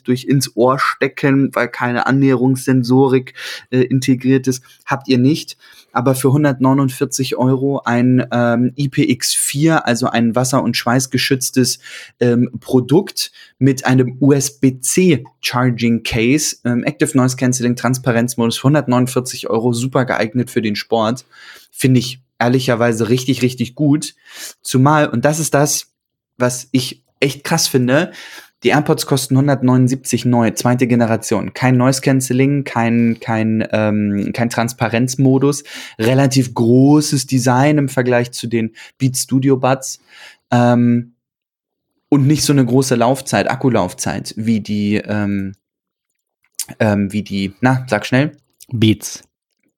durch ins Ohr stecken, weil keine Annäherungssensorik äh, integriert ist, habt ihr nicht aber für 149 Euro ein ähm, IPX4, also ein wasser- und schweißgeschütztes ähm, Produkt mit einem USB-C Charging Case, ähm, Active Noise Cancelling, Transparenzmodus, 149 Euro, super geeignet für den Sport. Finde ich ehrlicherweise richtig, richtig gut. Zumal, und das ist das, was ich echt krass finde, die AirPods kosten 179 neu, zweite Generation. Kein Noise Cancelling, kein, kein, ähm, kein Transparenzmodus. Relativ großes Design im Vergleich zu den Beat Studio Buds. Ähm, und nicht so eine große Laufzeit, Akkulaufzeit, wie die, ähm, ähm, wie die, na, sag schnell. Beats.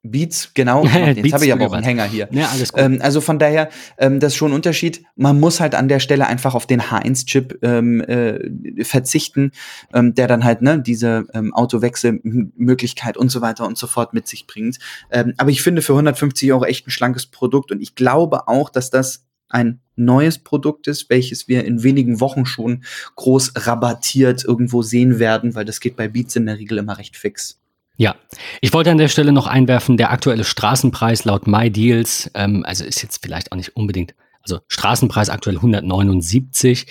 Beats, genau. Jetzt habe ich aber auch einen Hänger hier. Ja, alles gut. Ähm, also von daher, ähm, das ist schon ein Unterschied. Man muss halt an der Stelle einfach auf den H1-Chip ähm, äh, verzichten, ähm, der dann halt ne, diese ähm, Autowechselmöglichkeit und so weiter und so fort mit sich bringt. Ähm, aber ich finde für 150 Euro echt ein schlankes Produkt und ich glaube auch, dass das ein neues Produkt ist, welches wir in wenigen Wochen schon groß rabattiert irgendwo sehen werden, weil das geht bei Beats in der Regel immer recht fix. Ja, ich wollte an der Stelle noch einwerfen, der aktuelle Straßenpreis laut MyDeals, ähm, also ist jetzt vielleicht auch nicht unbedingt, also Straßenpreis aktuell 179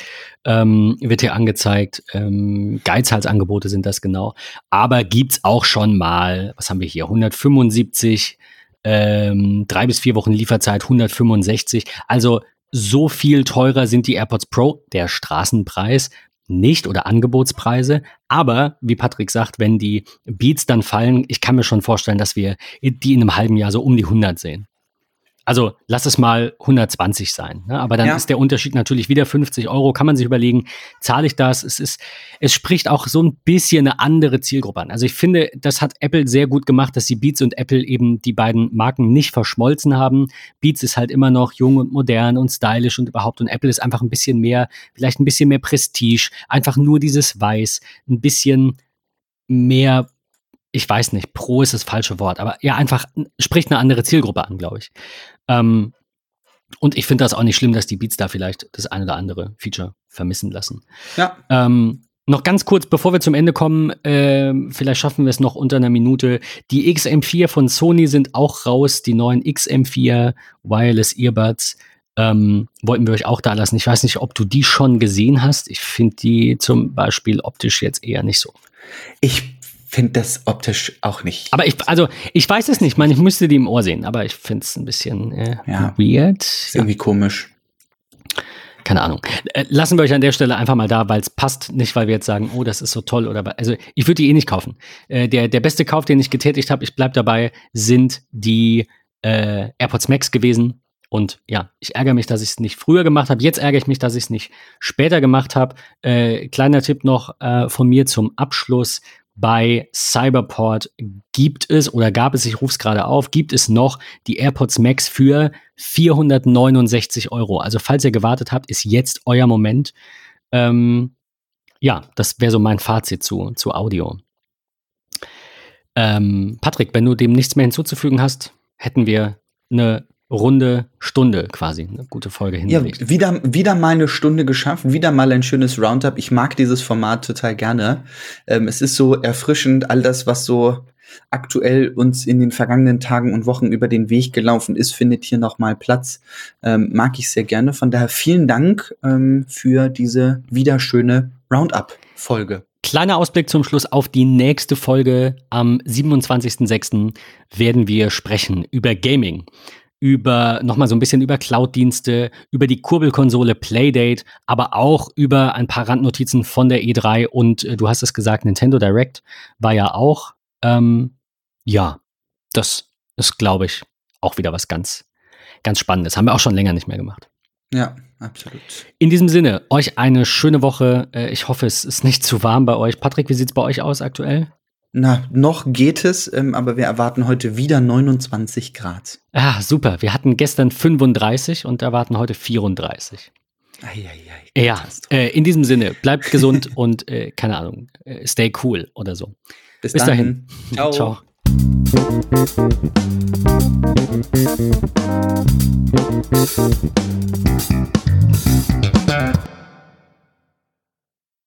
ähm, wird hier angezeigt, ähm, Geizhalsangebote sind das genau, aber gibt's auch schon mal, was haben wir hier, 175, ähm, drei bis vier Wochen Lieferzeit, 165, also so viel teurer sind die AirPods Pro, der Straßenpreis, nicht oder Angebotspreise. Aber wie Patrick sagt, wenn die Beats dann fallen, ich kann mir schon vorstellen, dass wir die in einem halben Jahr so um die 100 sehen. Also lass es mal 120 sein. Ne? Aber dann ja. ist der Unterschied natürlich wieder 50 Euro. Kann man sich überlegen, zahle ich das? Es ist, es spricht auch so ein bisschen eine andere Zielgruppe an. Also ich finde, das hat Apple sehr gut gemacht, dass sie Beats und Apple eben die beiden Marken nicht verschmolzen haben. Beats ist halt immer noch jung und modern und stylisch und überhaupt. Und Apple ist einfach ein bisschen mehr, vielleicht ein bisschen mehr Prestige. Einfach nur dieses Weiß, ein bisschen mehr ich weiß nicht, Pro ist das falsche Wort, aber ja, einfach spricht eine andere Zielgruppe an, glaube ich. Ähm, und ich finde das auch nicht schlimm, dass die Beats da vielleicht das eine oder andere Feature vermissen lassen. Ja. Ähm, noch ganz kurz, bevor wir zum Ende kommen, äh, vielleicht schaffen wir es noch unter einer Minute. Die XM4 von Sony sind auch raus, die neuen XM4 Wireless Earbuds. Ähm, wollten wir euch auch da lassen. Ich weiß nicht, ob du die schon gesehen hast. Ich finde die zum Beispiel optisch jetzt eher nicht so. Ich finde das optisch auch nicht. Aber ich, also, ich weiß es nicht. Ich meine, ich müsste die im Ohr sehen, aber ich finde es ein bisschen äh, Ja. weird. Ist irgendwie komisch. Keine Ahnung. Äh, lassen wir euch an der Stelle einfach mal da, weil es passt, nicht weil wir jetzt sagen, oh, das ist so toll oder also ich würde die eh nicht kaufen. Äh, der, der beste Kauf, den ich getätigt habe, ich bleib dabei, sind die äh, AirPods Max gewesen. Und ja, ich ärgere mich, dass ich es nicht früher gemacht habe. Jetzt ärgere ich mich, dass ich es nicht später gemacht habe. Äh, kleiner Tipp noch äh, von mir zum Abschluss. Bei Cyberport gibt es oder gab es, ich rufe es gerade auf, gibt es noch die AirPods Max für 469 Euro. Also falls ihr gewartet habt, ist jetzt euer Moment. Ähm, ja, das wäre so mein Fazit zu, zu Audio. Ähm, Patrick, wenn du dem nichts mehr hinzuzufügen hast, hätten wir eine runde Stunde quasi, eine gute Folge Ja, hingelegt. wieder, wieder mal eine Stunde geschafft, wieder mal ein schönes Roundup. Ich mag dieses Format total gerne. Ähm, es ist so erfrischend, all das, was so aktuell uns in den vergangenen Tagen und Wochen über den Weg gelaufen ist, findet hier nochmal Platz. Ähm, mag ich sehr gerne. Von daher vielen Dank ähm, für diese wieder schöne Roundup-Folge. Kleiner Ausblick zum Schluss auf die nächste Folge. Am 27.06. werden wir sprechen über Gaming. Über nochmal so ein bisschen über Cloud-Dienste, über die Kurbelkonsole Playdate, aber auch über ein paar Randnotizen von der E3 und äh, du hast es gesagt, Nintendo Direct war ja auch. Ähm, ja, das ist, glaube ich, auch wieder was ganz, ganz Spannendes. Haben wir auch schon länger nicht mehr gemacht. Ja, absolut. In diesem Sinne, euch eine schöne Woche. Äh, Ich hoffe, es ist nicht zu warm bei euch. Patrick, wie sieht's bei euch aus aktuell? Na, noch geht es, ähm, aber wir erwarten heute wieder 29 Grad. Ah, super. Wir hatten gestern 35 und erwarten heute 34. Eieiei. Ja, äh, in diesem Sinne, bleibt gesund und äh, keine Ahnung, äh, stay cool oder so. Bis, bis dahin. dahin. Ciao. Ciao.